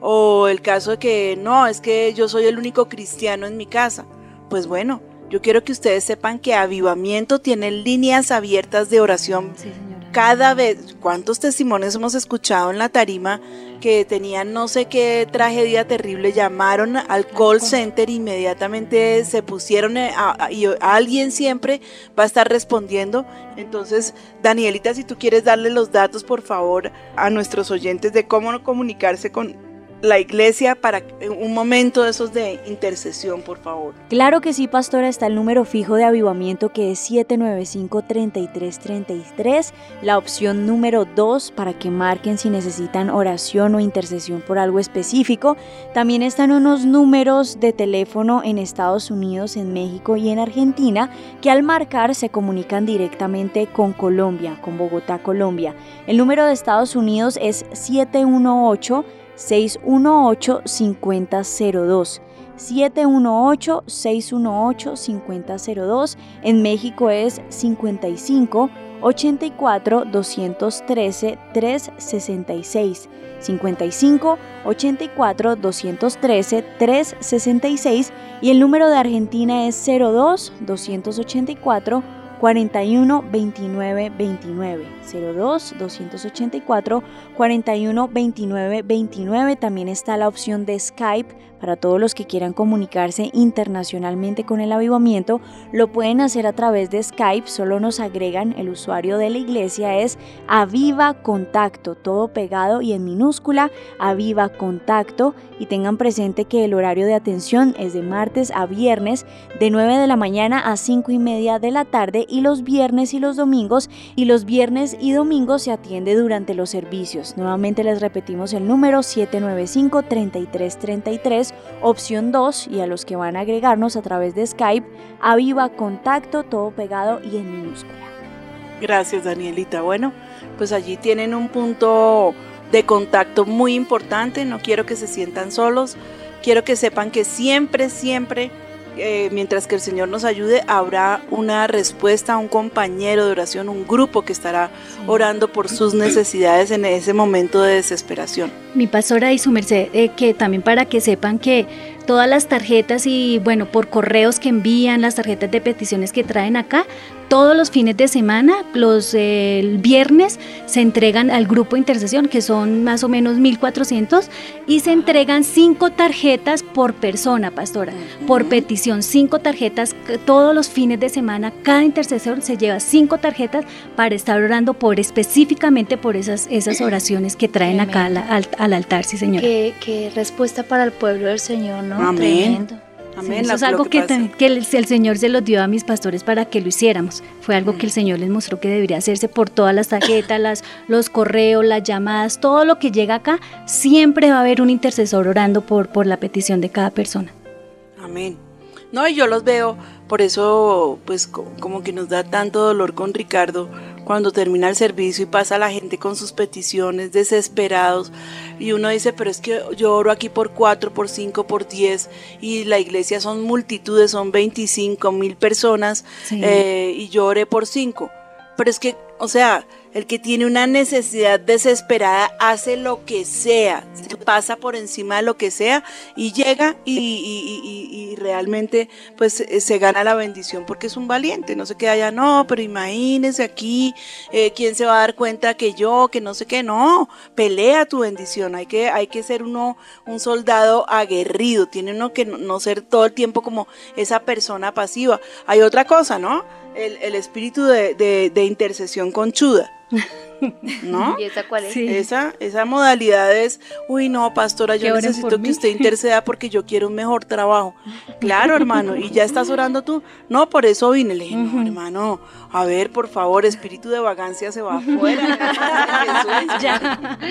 O el caso de que no, es que yo soy el único cristiano en mi casa. Pues bueno, yo quiero que ustedes sepan que Avivamiento tiene líneas abiertas de oración Sí, señora. Cada vez, ¿cuántos testimonios hemos escuchado en la tarima que tenían no sé qué tragedia terrible? Llamaron al call center, inmediatamente se pusieron eh, a- a- y alguien siempre va a estar respondiendo. Entonces, Danielita, si tú quieres darle los datos, por favor, a nuestros oyentes de cómo comunicarse con la iglesia para un momento de esos de intercesión, por favor. Claro que sí, pastora, está el número fijo de avivamiento que es 795-3333, la opción número 2 para que marquen si necesitan oración o intercesión por algo específico. También están unos números de teléfono en Estados Unidos, en México y en Argentina que al marcar se comunican directamente con Colombia, con Bogotá, Colombia. El número de Estados Unidos es 718 618-5002. 718-618-5002. En México es 55 84 213 366. 55 84 213 366 y el número de Argentina es 02 284 41 29 29 02 284 41 29 29 también está la opción de Skype para todos los que quieran comunicarse internacionalmente con el avivamiento. Lo pueden hacer a través de Skype solo nos agregan el usuario de la iglesia es aviva contacto todo pegado y en minúscula aviva contacto. Y tengan presente que el horario de atención es de martes a viernes de 9 de la mañana a 5 y media de la tarde y los viernes y los domingos y los viernes y domingos se atiende durante los servicios. Nuevamente les repetimos el número 795-3333, opción 2 y a los que van a agregarnos a través de Skype, aviva contacto, todo pegado y en minúscula. Gracias, Danielita. Bueno, pues allí tienen un punto de contacto muy importante. No quiero que se sientan solos. Quiero que sepan que siempre, siempre, eh, mientras que el Señor nos ayude, habrá una respuesta, un compañero de oración, un grupo que estará orando por sus necesidades en ese momento de desesperación. Mi pastora y su merced, eh, que también para que sepan que todas las tarjetas y bueno, por correos que envían, las tarjetas de peticiones que traen acá, todos los fines de semana, los eh, viernes, se entregan al grupo de intercesión, que son más o menos 1.400, y se entregan cinco tarjetas por persona, pastora, por petición, cinco tarjetas todos los fines de semana. Cada intercesor se lleva cinco tarjetas para estar orando por específicamente por esas, esas oraciones que traen acá al, al- al altar, sí, señora. Qué, qué respuesta para el pueblo del Señor, ¿no? Amén. Tremendo. Amén. Sí, eso es algo lo que, el, el Señor se los dio a mis pastores para que lo hiciéramos. Fue algo que el Señor les mostró que debería hacerse por todas las tarjetas, las, los correos, las llamadas, todo lo que llega acá, siempre va a haber un intercesor orando por, por la petición de cada persona. Amén. No, y yo los veo, por eso, pues co- como que nos da tanto dolor con Ricardo cuando termina el servicio y pasa la gente con sus peticiones desesperados y uno dice, pero es que yo oro aquí por cuatro, por cinco, por diez y la iglesia son multitudes, son 25 mil personas Sí. eh, y yo oré por cinco. Pero es que, o sea, el que tiene una necesidad desesperada hace lo que sea, se pasa por encima de lo que sea y llega y, y- realmente pues eh, se gana la bendición porque es un valiente, no se queda allá, no, pero imagínese aquí, eh, ¿quién se va a dar cuenta que yo, que no sé qué? No, pelea tu bendición, hay que, hay que ser uno, un soldado aguerrido, tiene uno que no ser todo el tiempo como esa persona pasiva. Hay otra cosa, ¿no? El, el espíritu de, de- de intercesión conchuda. ¿No? ¿Y esa cuál es? Sí. Esa, esa modalidad es, uy, no, pastora, yo necesito que mí. usted interceda porque yo quiero un mejor trabajo. Claro, hermano, y ya estás orando tú. No, por eso vine. Le dije, no, hermano, a ver, por favor, espíritu de vagancia se va afuera. Ya.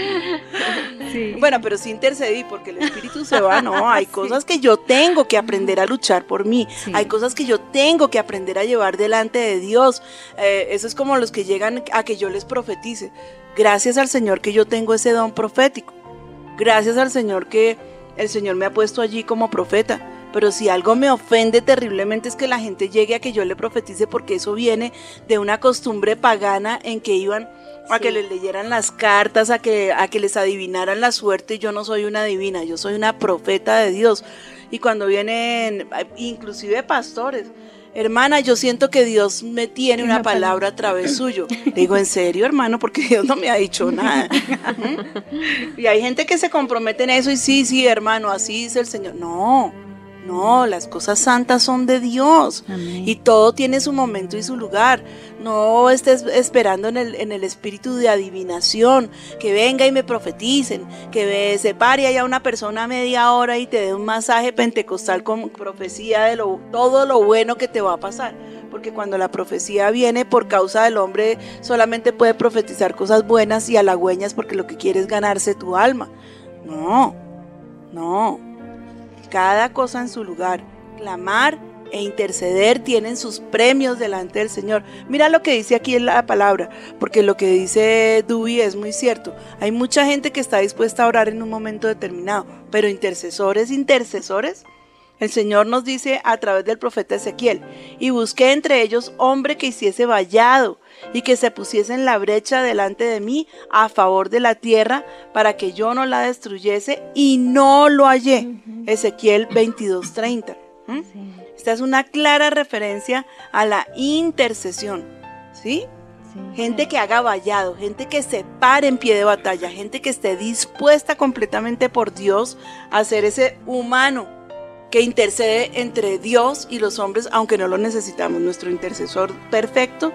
Sí. Bueno, pero sí intercedí porque el espíritu se va, no, hay cosas que yo tengo que aprender a luchar por mí, Sí. hay cosas que yo tengo que aprender a llevar delante de Dios. Eh, eso es como los que llegan a que yo les profetice. Gracias al Señor que yo tengo ese don profético. Gracias al Señor que el Señor me ha puesto allí como profeta. Pero si algo me ofende terriblemente es que la gente llegue a que yo le profetice porque eso viene de una costumbre pagana en que iban a que les leyeran las cartas, a que, a que les adivinaran la suerte. y Yo no soy una divina, yo soy una profeta de Dios. Y cuando vienen, inclusive pastores, hermana, yo siento que Dios me tiene una palabra a través suyo. Le digo, ¿en serio, hermano? Porque Dios no me ha dicho nada. Y hay gente que se compromete en eso y sí, sí, hermano, así dice el Señor. No, no, las cosas santas son de Dios. Amén. Y todo tiene su momento y su lugar. No estés esperando en el, en el espíritu de adivinación, que venga y me profeticen, que me se pare allá una persona media hora y te dé un masaje pentecostal con profecía de lo, todo lo bueno que te va a pasar. Porque cuando la profecía viene por causa del hombre, solamente puede profetizar cosas buenas y halagüeñas porque lo que quiere es ganarse tu alma. No, no. Cada cosa en su lugar. Clamar e interceder tienen sus premios delante del Señor. Mira lo que dice aquí en la palabra, porque lo que dice Duby es muy cierto. Hay mucha gente que está dispuesta a orar en un momento determinado, pero intercesores, intercesores, El Señor nos dice a través del profeta Ezequiel, y busqué entre ellos hombre que hiciese vallado y que se pusiese en la brecha delante de mí a favor de la tierra para que yo no la destruyese y no lo hallé. Ezequiel 22:30. ¿Mm? Sí, Esta es una clara referencia a la intercesión, ¿sí? sí. Gente que haga vallado, gente que se pare en pie de batalla, gente que esté dispuesta completamente por Dios a ser ese humano que intercede entre Dios y los hombres, aunque no lo necesitamos. Nuestro intercesor perfecto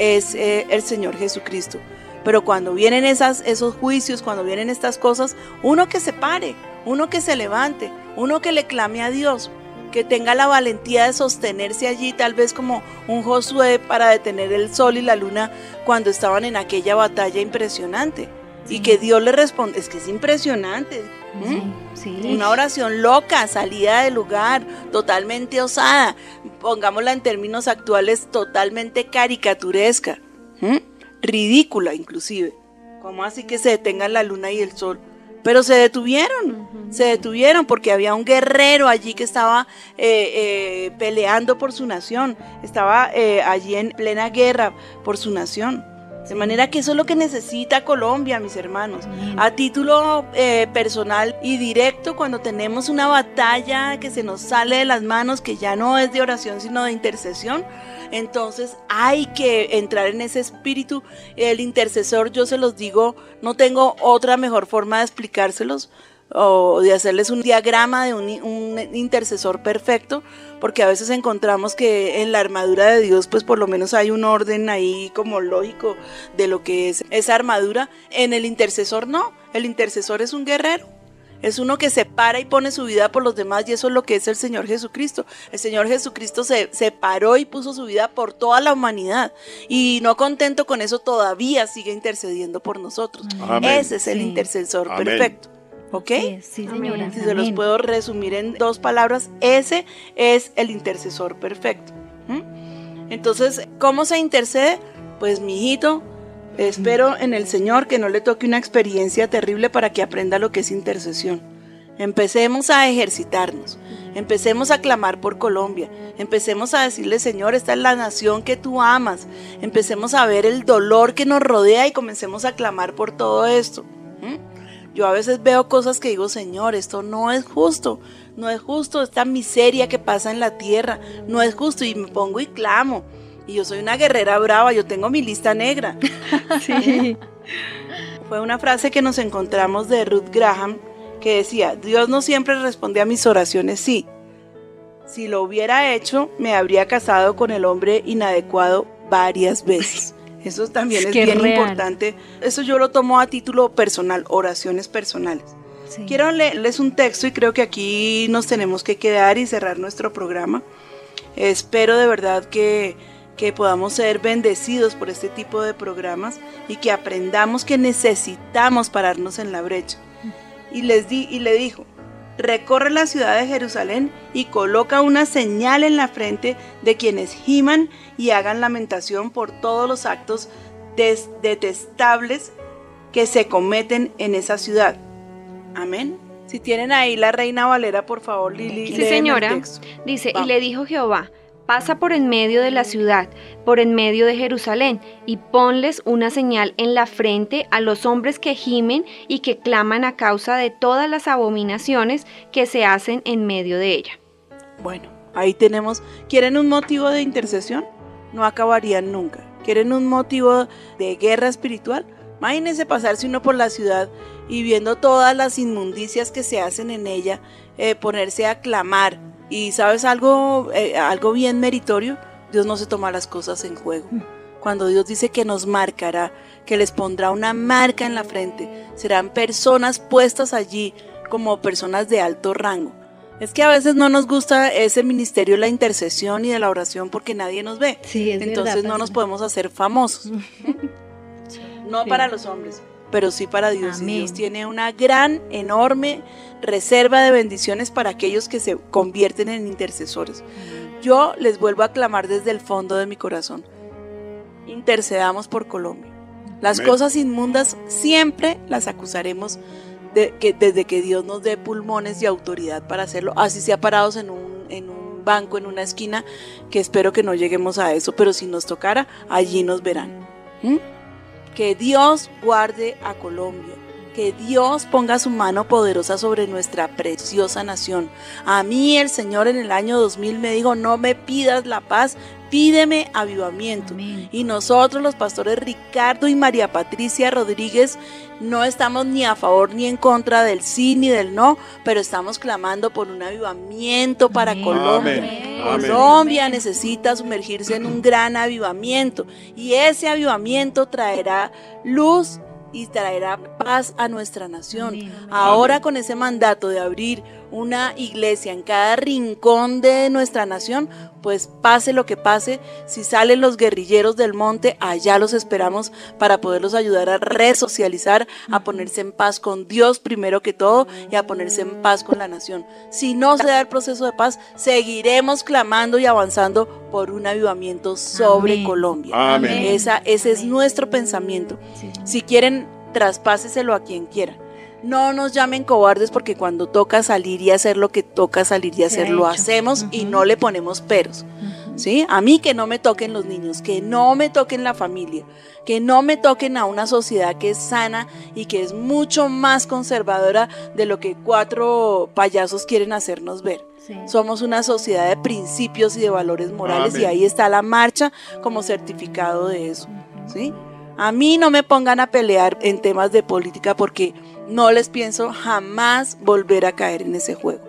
es eh, el Señor Jesucristo. Pero cuando vienen esas, esos juicios, cuando vienen estas cosas, uno que se pare, uno que se levante, uno que le clame a Dios, que tenga la valentía de sostenerse allí, tal vez como un Josué para detener el sol y la luna cuando estaban en aquella batalla impresionante. Y que Dios le responde, es que es impresionante. ¿M? Sí, sí. Una oración loca, salida del lugar, totalmente osada, pongámosla en términos actuales, totalmente caricaturesca, ¿m? ridícula inclusive. ¿Cómo así que se detengan la luna y el sol? Pero se detuvieron, se detuvieron porque había un guerrero allí que estaba eh, eh, peleando por su nación, estaba eh, allí en plena guerra por su nación. De manera que eso es lo que necesita Colombia, mis hermanos. A título eh, personal y directo, cuando tenemos una batalla que se nos sale de las manos, que ya no es de oración, sino de intercesión, entonces hay que entrar en ese espíritu. El intercesor, yo se los digo, no tengo otra mejor forma de explicárselos o de hacerles un diagrama de un, un intercesor perfecto, porque a veces encontramos que en la armadura de Dios, pues por lo menos hay un orden ahí como lógico de lo que es esa armadura. En el intercesor no, el intercesor es un guerrero. Es uno que se para y pone su vida por los demás y eso es lo que es el Señor Jesucristo. El Señor Jesucristo se, se paró y puso su vida por toda la humanidad y no contento con eso todavía sigue intercediendo por nosotros. Amén. Ese es el Sí. intercesor Amén. perfecto. ¿Ok? Sí, sí, señora. Si se los puedo resumir en dos palabras, ese es el intercesor perfecto. ¿Mm? Entonces, ¿cómo se intercede? Pues mi hijito, espero en el Señor que no le toque una experiencia terrible para que aprenda lo que es intercesión. Empecemos a ejercitarnos, empecemos a clamar por Colombia, empecemos a decirle, Señor, esta es la nación que tú amas, empecemos a ver el dolor que nos rodea y comencemos a clamar por todo esto. Yo a veces veo cosas que digo, Señor, esto no es justo, no es justo esta miseria que pasa en la tierra, no es justo y me pongo y clamo. Y yo soy una guerrera brava, yo tengo mi lista negra. Sí. Fue una frase que nos encontramos de Ruth Graham que decía, Dios no siempre responde a mis oraciones sí. Si lo hubiera hecho, me habría casado con el hombre inadecuado varias veces. Eso también Es es bien real. importante. Eso yo lo tomo a título personal, oraciones personales. Sí. Quiero leerles un texto y creo que aquí nos tenemos que quedar y cerrar nuestro programa. Espero de verdad que, que podamos ser bendecidos por este tipo de programas y que aprendamos que necesitamos pararnos en la brecha. Y, les di, y le dijo, recorre la ciudad de Jerusalén y coloca una señal en la frente de quienes giman y hagan lamentación por todos los actos detestables que se cometen en esa ciudad. Amén. Si tienen ahí la Reina Valera, por favor, Lili. Sí, el señora. texto. Dice, Vamos. y le dijo Jehová, pasa por en medio de la ciudad, por en medio de Jerusalén, y ponles una señal en la frente a los hombres que gimen y que claman a causa de todas las abominaciones que se hacen en medio de ella. Bueno, ahí tenemos. ¿Quieren un motivo de intercesión? No acabarían nunca. ¿Quieren un motivo de guerra espiritual? Imagínense pasarse uno por la ciudad y viendo todas las inmundicias que se hacen en ella, eh, ponerse a clamar. Y sabes algo, Eh, algo bien meritorio, Dios no se toma las cosas en juego. Cuando Dios dice que nos marcará, que les pondrá una marca en la frente, serán personas puestas allí como personas de alto rango. Es que a veces no nos gusta ese ministerio de la intercesión y de la oración porque nadie nos ve. Sí, es Entonces verdad, no nos podemos hacer famosos. No Sí. para los hombres, pero sí para Dios. Y Amén. Dios tiene una gran, enorme reserva de bendiciones para aquellos que se convierten en intercesores. Yo les vuelvo a clamar desde el fondo de mi corazón. Intercedamos por Colombia. Las Amén. cosas inmundas siempre las acusaremos de- que, desde que Dios nos dé pulmones y autoridad para hacerlo, así sea parados en un, en un banco, en una esquina, que espero que no lleguemos a eso, pero si nos tocara, allí nos verán. ¿Mm? Que Dios guarde a Colombia. Que Dios ponga su mano poderosa sobre nuestra preciosa nación. A mí el Señor en el año 2000 me dijo, no me pidas la paz, pídeme avivamiento. Amén. Y nosotros, los pastores Ricardo y María Patricia Rodríguez, no estamos ni a favor ni en contra del sí ni del no, pero estamos clamando por un avivamiento para Amén. Colombia. Amén. Amén. Colombia necesita sumergirse en un gran avivamiento y ese avivamiento traerá luz y traerá paz a nuestra nación. Ahora con ese mandato de abrir una iglesia en cada rincón de nuestra nación, pues pase lo que pase, si salen los guerrilleros del monte, allá los esperamos para poderlos ayudar a resocializar, a ponerse en paz con Dios primero que todo y a ponerse en paz con la nación. Si no se da el proceso de paz, seguiremos clamando y avanzando por un avivamiento sobre Amén. Colombia. Amén. Esa, ese es nuestro pensamiento. Sí. Si quieren, traspáseselo a quien quiera. No nos llamen cobardes porque cuando toca salir y hacer lo que toca salir y hacer, lo hacemos y no le ponemos peros. ¿Sí? A mí que no me toquen los niños, que no me toquen la familia, que no me toquen a una sociedad que es sana y que es mucho más conservadora de lo que cuatro payasos quieren hacernos ver. Sí. Somos una sociedad de principios y de valores morales y ahí está la marcha como certificado de eso. ¿sí? A mí no me pongan a pelear en temas de política porque no les pienso jamás volver a caer en ese juego.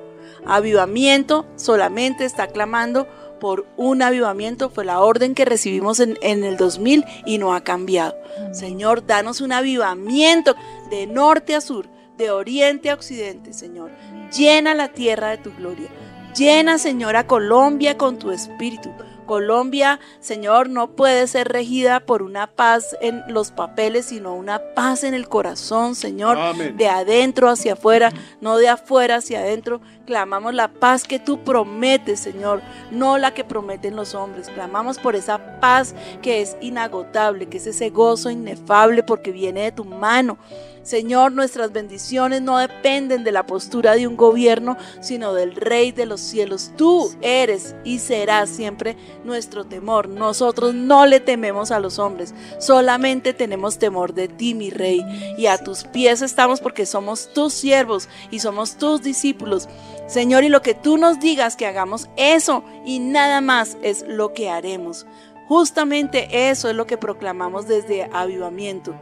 Avivamiento solamente está clamando por un avivamiento, fue la orden que recibimos en, en el 2000 y no ha cambiado. Señor, danos un avivamiento de norte a sur, de oriente a occidente, Señor. Llena la tierra de tu gloria. Llena, Señor, a Colombia con tu espíritu. Colombia, Señor, no puede ser regida por una paz en los papeles, sino una paz en el corazón, Señor, Amén. de adentro hacia afuera, no de afuera hacia adentro. Clamamos la paz que tú prometes, Señor, no la que prometen los hombres. Clamamos por esa paz que es inagotable, que es ese gozo inefable porque viene de tu mano. Señor, nuestras bendiciones no dependen de la postura de un gobierno, sino del Rey de los cielos. Tú eres y serás siempre nuestro temor. Nosotros no le tememos a los hombres, solamente tenemos temor de ti, mi Rey. Y a tus pies estamos porque somos tus siervos y somos tus discípulos. Señor, y lo que tú nos digas que hagamos, eso y nada más es lo que haremos. Justamente eso es lo que proclamamos desde Avivamiento,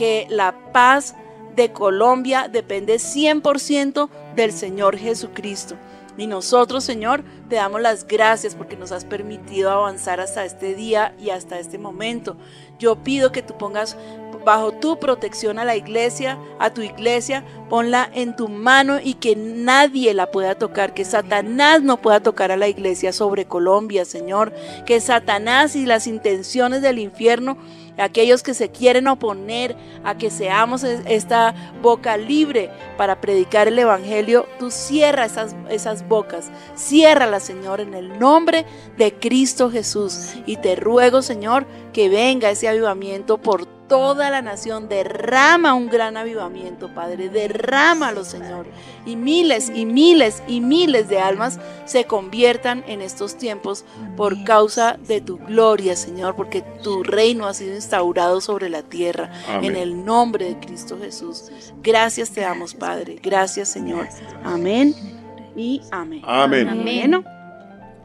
que la paz de Colombia depende 100% del Señor Jesucristo. Y nosotros, Señor, te damos las gracias porque nos has permitido avanzar hasta este día y hasta este momento. Yo pido que tú pongas bajo tu protección a la iglesia, a tu iglesia, ponla en tu mano y que nadie la pueda tocar, que Satanás no pueda tocar a la iglesia sobre Colombia, Señor, que Satanás y las intenciones del infierno aquellos que se quieren oponer a que seamos es- esta boca libre para predicar el Evangelio, tú cierra esas, esas bocas, ciérralas, Señor, en el nombre de Cristo Jesús. Y te ruego, Señor, que venga ese avivamiento por toda la nación, derrama un gran avivamiento, Padre, derrámalo, Señor. Y miles y miles y miles de almas se conviertan en estos tiempos por causa de tu gloria, Señor, porque tu reino ha sido instaurado sobre la tierra. Amén. En el nombre de Cristo Jesús. Gracias te damos, Padre. Gracias, Señor. Amén y amén. Amén. Bueno,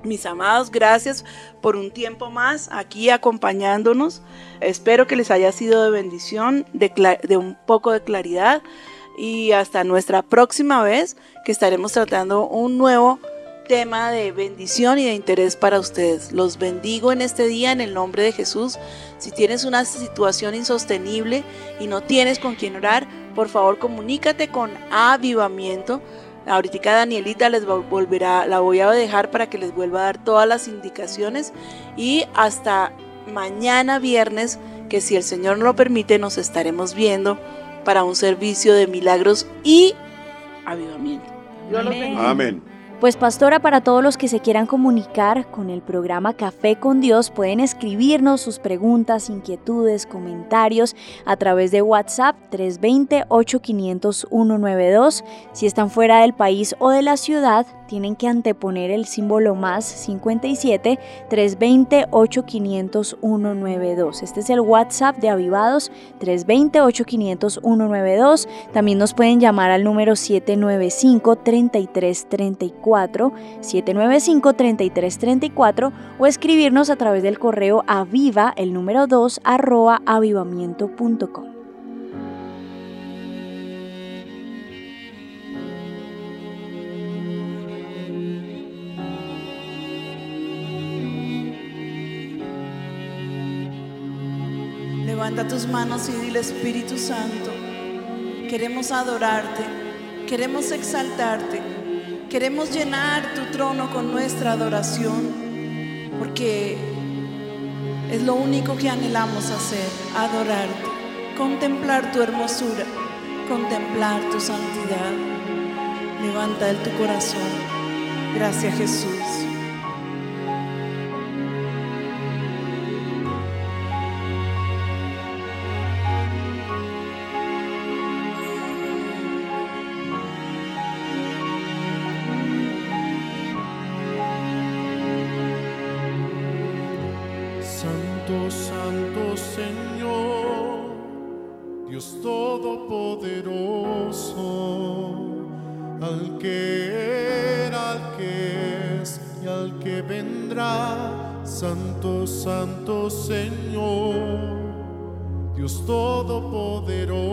mis amados, gracias por un tiempo más aquí acompañándonos. Espero que les haya sido de bendición, de, un poco de claridad. Y hasta nuestra próxima vez que estaremos tratando un nuevo tema de bendición y de interés para ustedes. Los bendigo en este día en el nombre de Jesús. Si tienes una situación insostenible y no tienes con quién orar, por favor comunícate con Avivamiento. Ahorita Danielita les vol- volverá, la voy a dejar para que les vuelva a dar todas las indicaciones y hasta mañana viernes, que si el Señor nos lo permite, nos estaremos viendo para un servicio de milagros y avivamiento. Amén. Pues pastora, para todos los que se quieran comunicar con el programa Café con Dios, pueden escribirnos sus preguntas, inquietudes, comentarios a través de WhatsApp 320-8500-192. Si están fuera del país o de la ciudad, tienen que anteponer el símbolo más 57 320 8500 192. Este es el WhatsApp de Avivados 320 8500 192. También nos pueden llamar al número 795 3334 795 3334 o escribirnos a través del correo aviva el número 2 arroba avivamiento.com. Levanta tus manos y dile Espíritu Santo, queremos adorarte, queremos exaltarte, queremos llenar tu trono con nuestra adoración, porque es lo único que anhelamos hacer, adorarte, contemplar tu hermosura, contemplar tu santidad. Levanta el tu corazón. Gracias Jesús. Dios Todopoderoso, al que era, al que es y al que vendrá. Santo, Santo Señor, Dios Todopoderoso,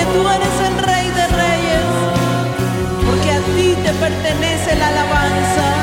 porque tú eres el Rey de Reyes, porque a ti te pertenece la alabanza.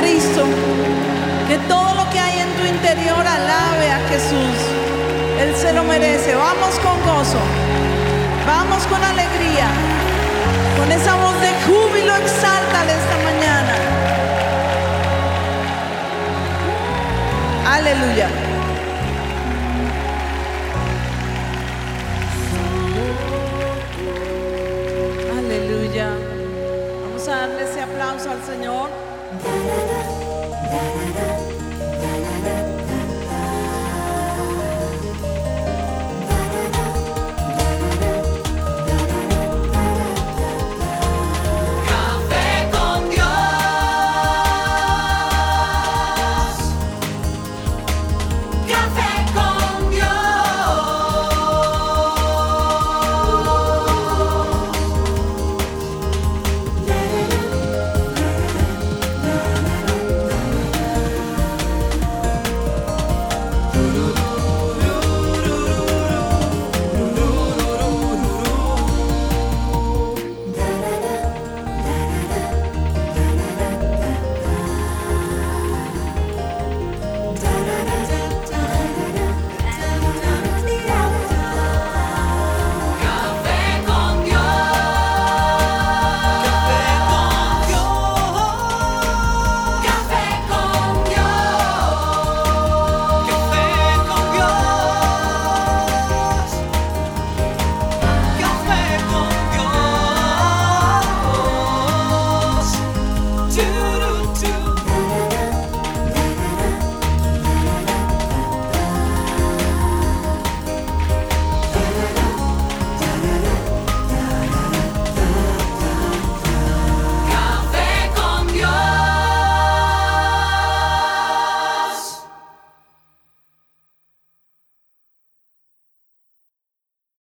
Cristo. Que todo lo que hay en tu interior alabe a Jesús. Él se lo merece. Vamos con gozo. Vamos con alegría. Con esa voz de júbilo, exáltale esta mañana. Aleluya. Aleluya. Vamos a darle ese aplauso al Señor. da da da da da